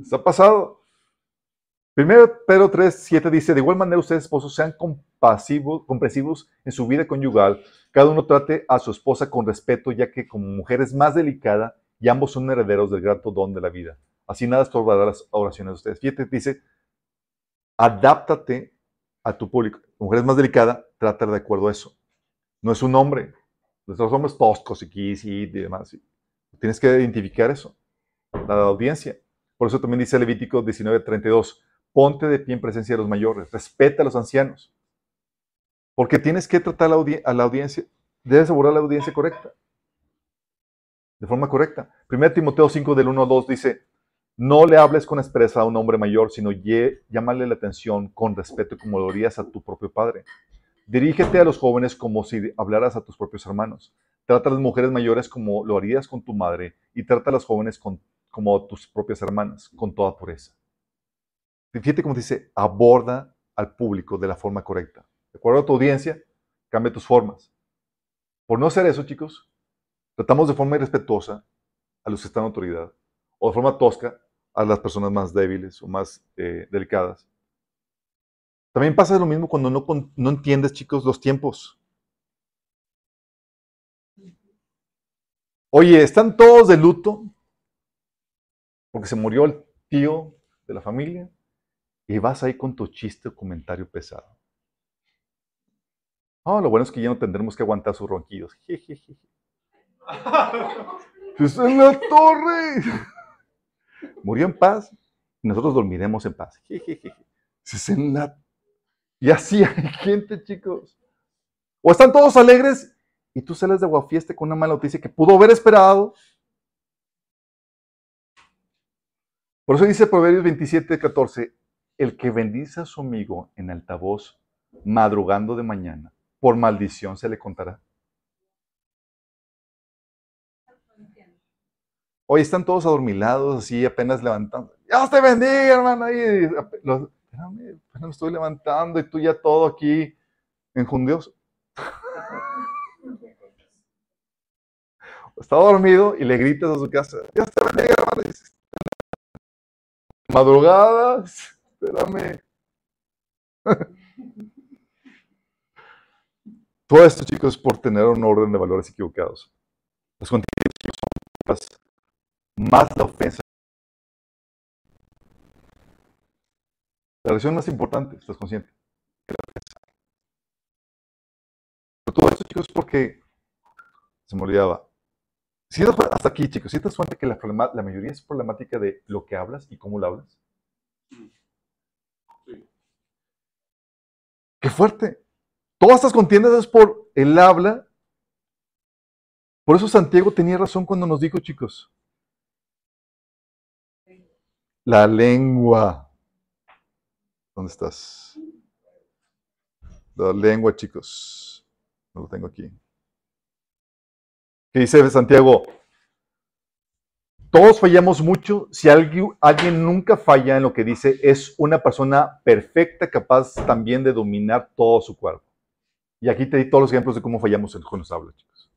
¿Está pasado? Primero Pedro 3, 7 dice, de igual manera ustedes esposos sean compasivos, comprensivos en su vida conyugal, cada uno trate a su esposa con respeto, ya que como mujer es más delicada y ambos son herederos del grato don de la vida. Así nada estorbará las oraciones de ustedes. Fíjate, dice, adáptate a tu público. Mujer es más delicada, trata de acuerdo a eso. No es un hombre. Nuestros hombres toscos y y demás. Tienes que identificar eso, la audiencia. Por eso también dice Levítico 19:32, ponte de pie en presencia de los mayores, respeta a los ancianos. Porque tienes que tratar a la audiencia, debes abordar la audiencia correcta, de forma correcta. 1 Timoteo 5 del 1 al 2 dice, no le hables con expresa a un hombre mayor, sino llámale la atención con respeto como lo harías a tu propio padre. Dirígete a los jóvenes como si hablaras a tus propios hermanos. Trata a las mujeres mayores como lo harías con tu madre y trata a las jóvenes como tus propias hermanas, con toda pureza. Fíjate cómo dice, aborda al público de la forma correcta. De acuerdo a tu audiencia, cambia tus formas. Por no hacer eso, chicos, tratamos de forma irrespetuosa a los que están en autoridad o de forma tosca a las personas más débiles o más eh, delicadas. También pasa lo mismo cuando no, no entiendes, chicos, los tiempos. Oye, están todos de luto porque se murió el tío de la familia y vas ahí con tu chiste o comentario pesado. Oh, lo bueno es que ya no tendremos que aguantar sus ronquidos. ¡Es en la torre! Murió en paz y nosotros dormiremos en paz. Es en la... Y así hay gente, chicos. O están todos alegres y tú sales de guafieste con una mala noticia que pudo haber esperado. Por eso dice Proverbios 27, 14, el que bendice a su amigo en altavoz, madrugando de mañana, por maldición se le contará. Hoy están todos adormilados, así apenas levantando. ¡Ya te bendiga, hermano! Y, los, estoy levantando y tú ya todo aquí enjundioso. Está dormido y le gritas a su casa. ¡Ya te bendiga, hermano! Madrugadas, espérame. Todo esto, chicos, por tener un orden de valores equivocados. Los contenidos son más la ofensa. La relación más importante, estás consciente, que la ofensa. Todo esto, chicos, porque se me olvidaba. Hasta aquí, chicos, si te das cuenta que la mayoría es problemática de lo que hablas y cómo lo hablas. Qué fuerte. Todas estas contiendas es por el habla. Por eso Santiago tenía razón cuando nos dijo, chicos, la lengua. ¿Dónde estás? La lengua, chicos. No lo tengo aquí. ¿Qué dice Santiago? Todos fallamos mucho. Si alguien, nunca falla en lo que dice, es una persona perfecta, capaz también de dominar todo su cuerpo. Y aquí te di todos los ejemplos de cómo fallamos en nos habla, chicos.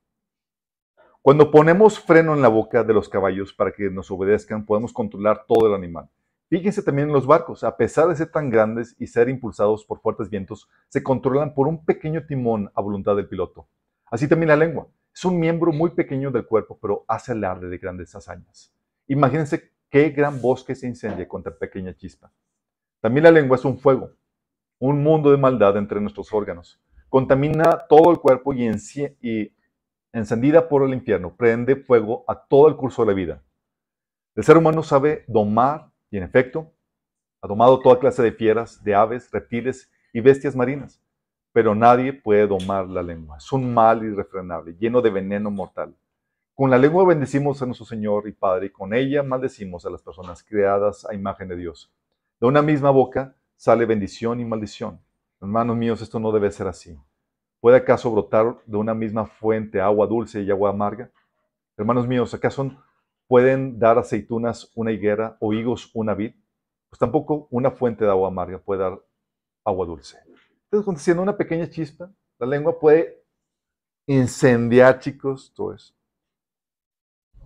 Cuando ponemos freno en la boca de los caballos para que nos obedezcan, podemos controlar todo el animal. Fíjense también en los barcos, a pesar de ser tan grandes y ser impulsados por fuertes vientos, se controlan por un pequeño timón a voluntad del piloto. Así también la lengua. Es un miembro muy pequeño del cuerpo, pero hace alarde de grandes hazañas. Imagínense qué gran bosque se incendia con tan pequeña chispa. También la lengua es un fuego, un mundo de maldad entre nuestros órganos. Contamina todo el cuerpo y, y encendida por el infierno, prende fuego a todo el curso de la vida. El ser humano sabe domar y en efecto ha domado toda clase de fieras, de aves, reptiles y bestias marinas, pero nadie puede domar la lengua. Es un mal irrefrenable, lleno de veneno mortal. Con la lengua bendecimos a nuestro Señor y Padre y con ella maldecimos a las personas creadas a imagen de Dios. De una misma boca sale bendición y maldición. Hermanos míos, esto no debe ser así. ¿Puede acaso brotar de una misma fuente agua dulce y agua amarga? Hermanos míos, ¿acaso pueden dar aceitunas una higuera o higos una vid? Pues tampoco una fuente de agua amarga puede dar agua dulce. Entonces, siendo una pequeña chispa, la lengua puede incendiar, chicos, todo eso.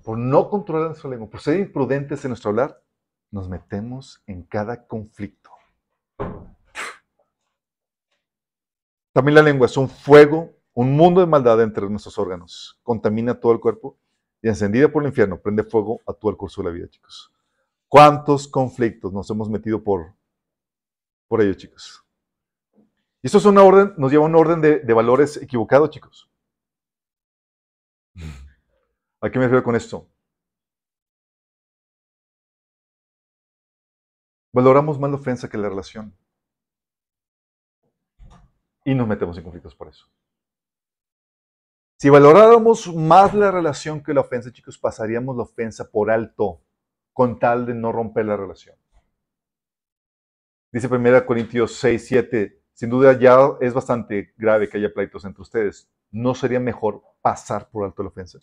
Por no controlar nuestra lengua, por ser imprudentes en nuestro hablar, nos metemos en cada conflicto. También la lengua es un fuego, un mundo de maldad entre nuestros órganos. Contamina todo el cuerpo y encendida por el infierno, prende fuego a todo el curso de la vida, chicos. ¿Cuántos conflictos nos hemos metido por, por ello, chicos? Y esto es una orden, nos lleva a un orden de, de valores equivocado, chicos. ¿A qué me refiero con esto? Valoramos más la ofensa que la relación. Y nos metemos en conflictos por eso. Si valoráramos más la relación que la ofensa, chicos, pasaríamos la ofensa por alto con tal de no romper la relación. Dice 1 Corintios 6, 7, sin duda ya es bastante grave que haya pleitos entre ustedes. ¿No sería mejor pasar por alto la ofensa?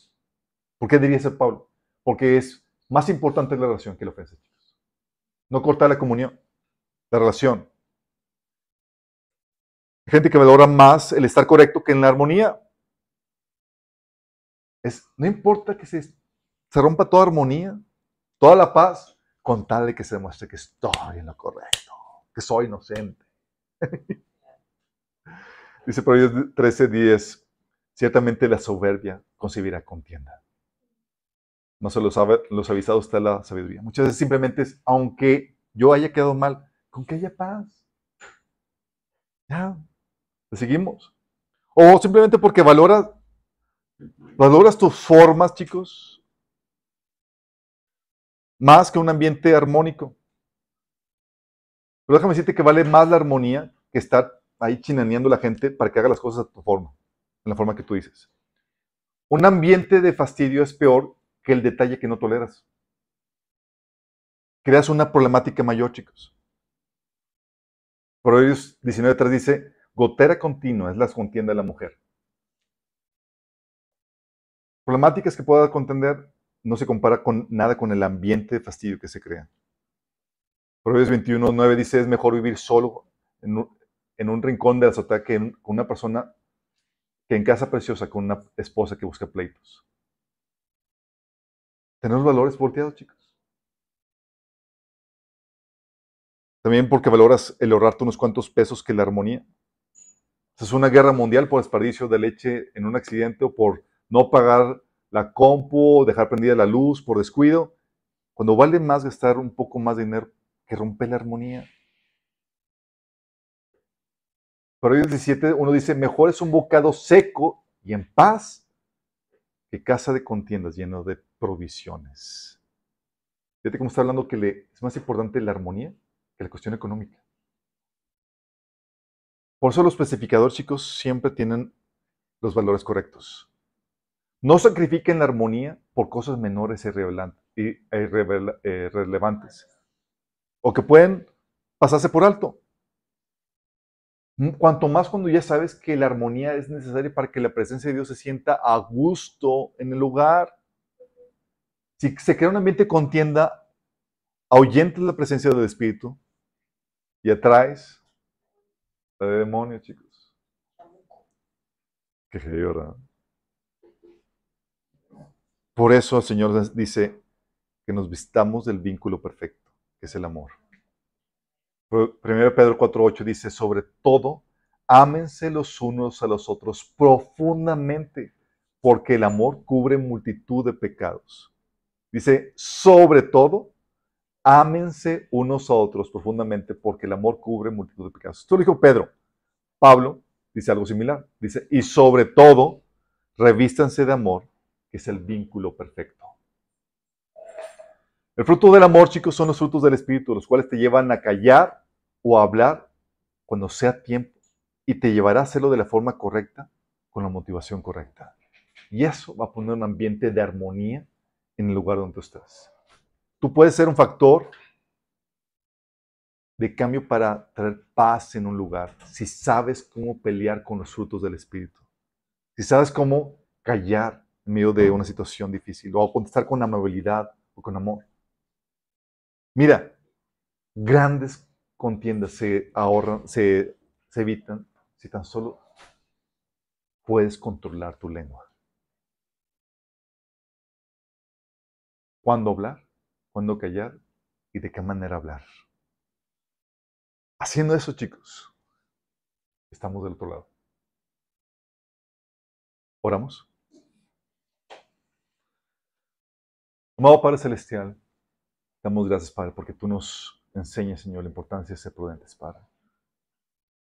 ¿Por qué diría ser Pablo? Porque es más importante la relación que la ofensa, chicos. No cortar la comunión, la relación. Hay gente que valora más el estar correcto que en la armonía. No importa que se, se rompa toda armonía, toda la paz, con tal de que se demuestre que estoy en lo correcto, que soy inocente. Dice Proverbios 13:10, ciertamente la soberbia concebirá contienda. No se los, los avisados está la sabiduría. Muchas veces simplemente es, aunque yo haya quedado mal, con que haya paz. Ya, le seguimos. O simplemente porque valoras, valoras tus formas, chicos, más que un ambiente armónico. Pero déjame decirte que vale más la armonía que estar ahí chinaneando a la gente para que haga las cosas a tu forma, en la forma que tú dices. Un ambiente de fastidio es peor que el detalle que no toleras. Creas una problemática mayor, chicos. Proverbios 19.3 dice, gotera continua es la contienda de la mujer. Problemáticas que pueda contender no se compara con nada con el ambiente de fastidio que se crea. Proverbios 21.9 dice, es mejor vivir solo en un rincón de la azotea que con una persona que en casa preciosa con una esposa que busca pleitos. Tenemos valores volteados, chicos. También porque valoras el ahorrarte unos cuantos pesos que la armonía. Es una guerra mundial por desperdicio de leche en un accidente o por no pagar la compu, dejar prendida la luz por descuido. Cuando vale más gastar un poco más de dinero que romper la armonía. Pero 17, uno dice, mejor es un bocado seco y en paz que casa de contiendas lleno de provisiones. Fíjate cómo está hablando que es más importante la armonía que la cuestión económica. Por eso los especificadores, chicos, siempre tienen los valores correctos. No sacrifiquen la armonía por cosas menores e irrelevantes o que pueden pasarse por alto. Cuanto más cuando ya sabes que la armonía es necesaria para que la presencia de Dios se sienta a gusto en el lugar. Si se crea un ambiente de contienda, ahuyentas la presencia del Espíritu y atraes la de demonios, chicos. Qué ¿verdad? Por eso el Señor dice que nos vistamos del vínculo perfecto, que es el amor. 1 Pedro 4.8 dice, sobre todo, ámense los unos a los otros profundamente, porque el amor cubre multitud de pecados. Dice, sobre todo, ámense unos a otros profundamente, porque el amor cubre multitud de pecados. Esto lo dijo Pedro. Pablo dice algo similar. Dice, y sobre todo, revístanse de amor, que es el vínculo perfecto. El fruto del amor, chicos, son los frutos del Espíritu, los cuales te llevan a callar o a hablar cuando sea tiempo y te llevará a hacerlo de la forma correcta, con la motivación correcta. Y eso va a poner un ambiente de armonía en el lugar donde estás. Tú puedes ser un factor de cambio para traer paz en un lugar si sabes cómo pelear con los frutos del Espíritu. Si sabes cómo callar en medio de una situación difícil o contestar con amabilidad o con amor. Mira, grandes contiendas se ahorran, se, evitan si tan solo puedes controlar tu lengua. ¿Cuándo hablar? ¿Cuándo callar? ¿Y de qué manera hablar? Haciendo eso, chicos, estamos del otro lado. Oramos. Amado Padre Celestial, damos gracias, Padre, porque tú nos enseñas, Señor, la importancia de ser prudentes, Padre.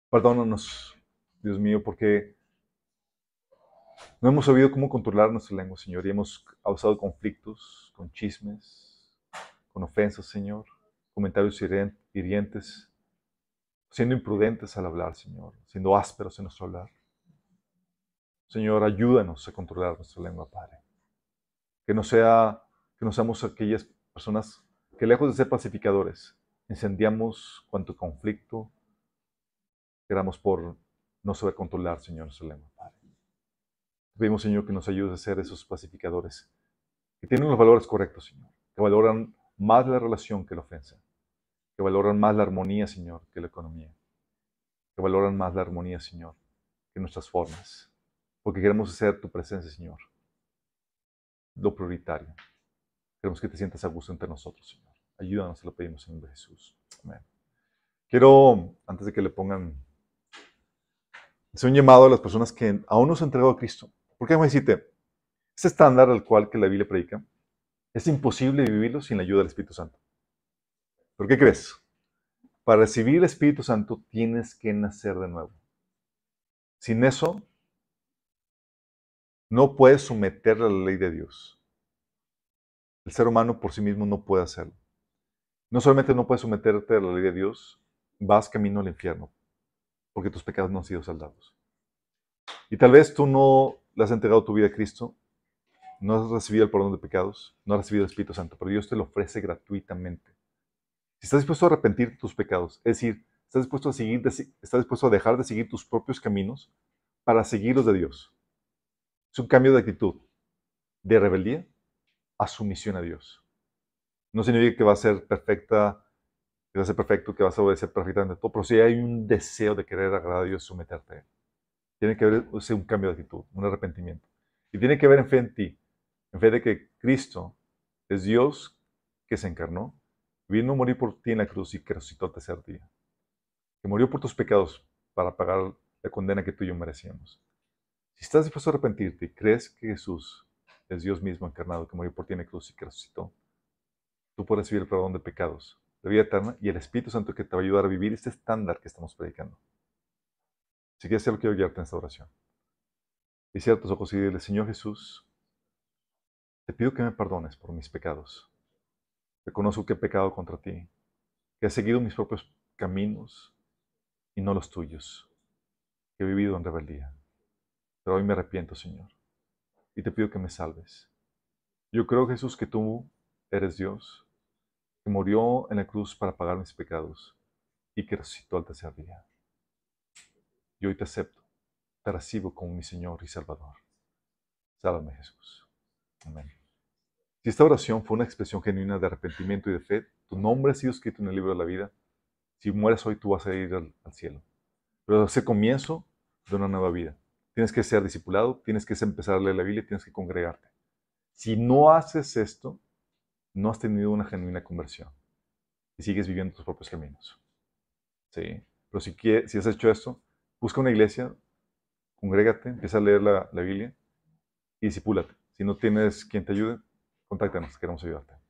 Perdónanos, Dios mío, porque no hemos sabido cómo controlar nuestra lengua, Señor, y hemos causado conflictos con chismes, con ofensas, Señor, comentarios hirientes, siendo imprudentes al hablar, Señor, siendo ásperos en nuestro hablar. Señor, ayúdanos a controlar nuestra lengua, Padre. Que no sea que no seamos aquellas personas que lejos de ser pacificadores, incendiamos cuanto conflicto queramos por no saber controlar, Señor, nuestra lengua, Padre. Te pedimos, Señor, que nos ayudes a ser esos pacificadores que tienen los valores correctos, Señor, que valoran más la relación que la ofensa, que valoran más la armonía, Señor, que la economía, que valoran más la armonía, Señor, que nuestras formas, porque queremos hacer tu presencia, Señor, lo prioritario. Queremos que te sientas a gusto entre nosotros, Señor. Ayúdanos, te lo pedimos en nombre de Jesús. Amén. Quiero, antes de que le pongan, hacer un llamado a las personas que aún no se han entregado a Cristo. Porque me decirte, ese estándar al cual que la Biblia predica, es imposible vivirlo sin la ayuda del Espíritu Santo. ¿Por qué crees? Para recibir el Espíritu Santo tienes que nacer de nuevo. Sin eso, no puedes someter a la ley de Dios. El ser humano por sí mismo no puede hacerlo. No solamente no puedes someterte a la ley de Dios, vas camino al infierno, porque tus pecados no han sido saldados. Y tal vez tú no le has entregado tu vida a Cristo, no has recibido el perdón de pecados, no has recibido el Espíritu Santo, pero Dios te lo ofrece gratuitamente. Si estás dispuesto a arrepentir de tus pecados, es decir, estás dispuesto a, estás dispuesto a dejar de seguir tus propios caminos para seguir los de Dios. Es un cambio de actitud, de rebeldía a sumisión a Dios. No significa que va a ser perfecta, que va a ser perfecto, que vas a obedecer perfectamente todo, pero si hay un deseo de querer agradar a Dios, someterte a Él. Tiene que haber un cambio de actitud, un arrepentimiento. Y tiene que haber en fe en ti, en fe de que Cristo es Dios que se encarnó, vino a morir por ti en la cruz y que resucitó al tercer día. Que murió por tus pecados para pagar la condena que tú y yo merecíamos. Si estás dispuesto a arrepentirte y crees que Jesús es Dios mismo encarnado que murió por ti en la cruz y que resucitó, tú puedes recibir el perdón de pecados, la vida eterna y el Espíritu Santo que te va a ayudar a vivir este estándar que estamos predicando. Si quieres hacerlo, quiero guiarte en esta oración. Y cierra tus ojos y dile, Señor Jesús, te pido que me perdones por mis pecados. Reconozco que he pecado contra ti, que he seguido mis propios caminos y no los tuyos, que he vivido en rebeldía. Pero hoy me arrepiento, Señor, y te pido que me salves. Yo creo, Jesús, que tú eres Dios, que murió en la cruz para pagar mis pecados y que resucitó al tercer día. Y hoy te acepto, te recibo como mi Señor y Salvador. Sálvame, Jesús. Amén. Si esta oración fue una expresión genuina de arrepentimiento y de fe, tu nombre ha sido escrito en el libro de la vida. Si mueres hoy, tú vas a ir al, cielo. Pero es comienzo de una nueva vida. Tienes que ser discipulado, tienes que empezar a leer la Biblia, tienes que congregarte. Si no haces esto, no has tenido una genuina conversión y sigues viviendo tus propios caminos. ¿Sí? Pero si, si has hecho esto, busca una iglesia, congrégate, empieza a leer la, la Biblia y disipúlate. Si no tienes quien te ayude, contáctanos, queremos ayudarte.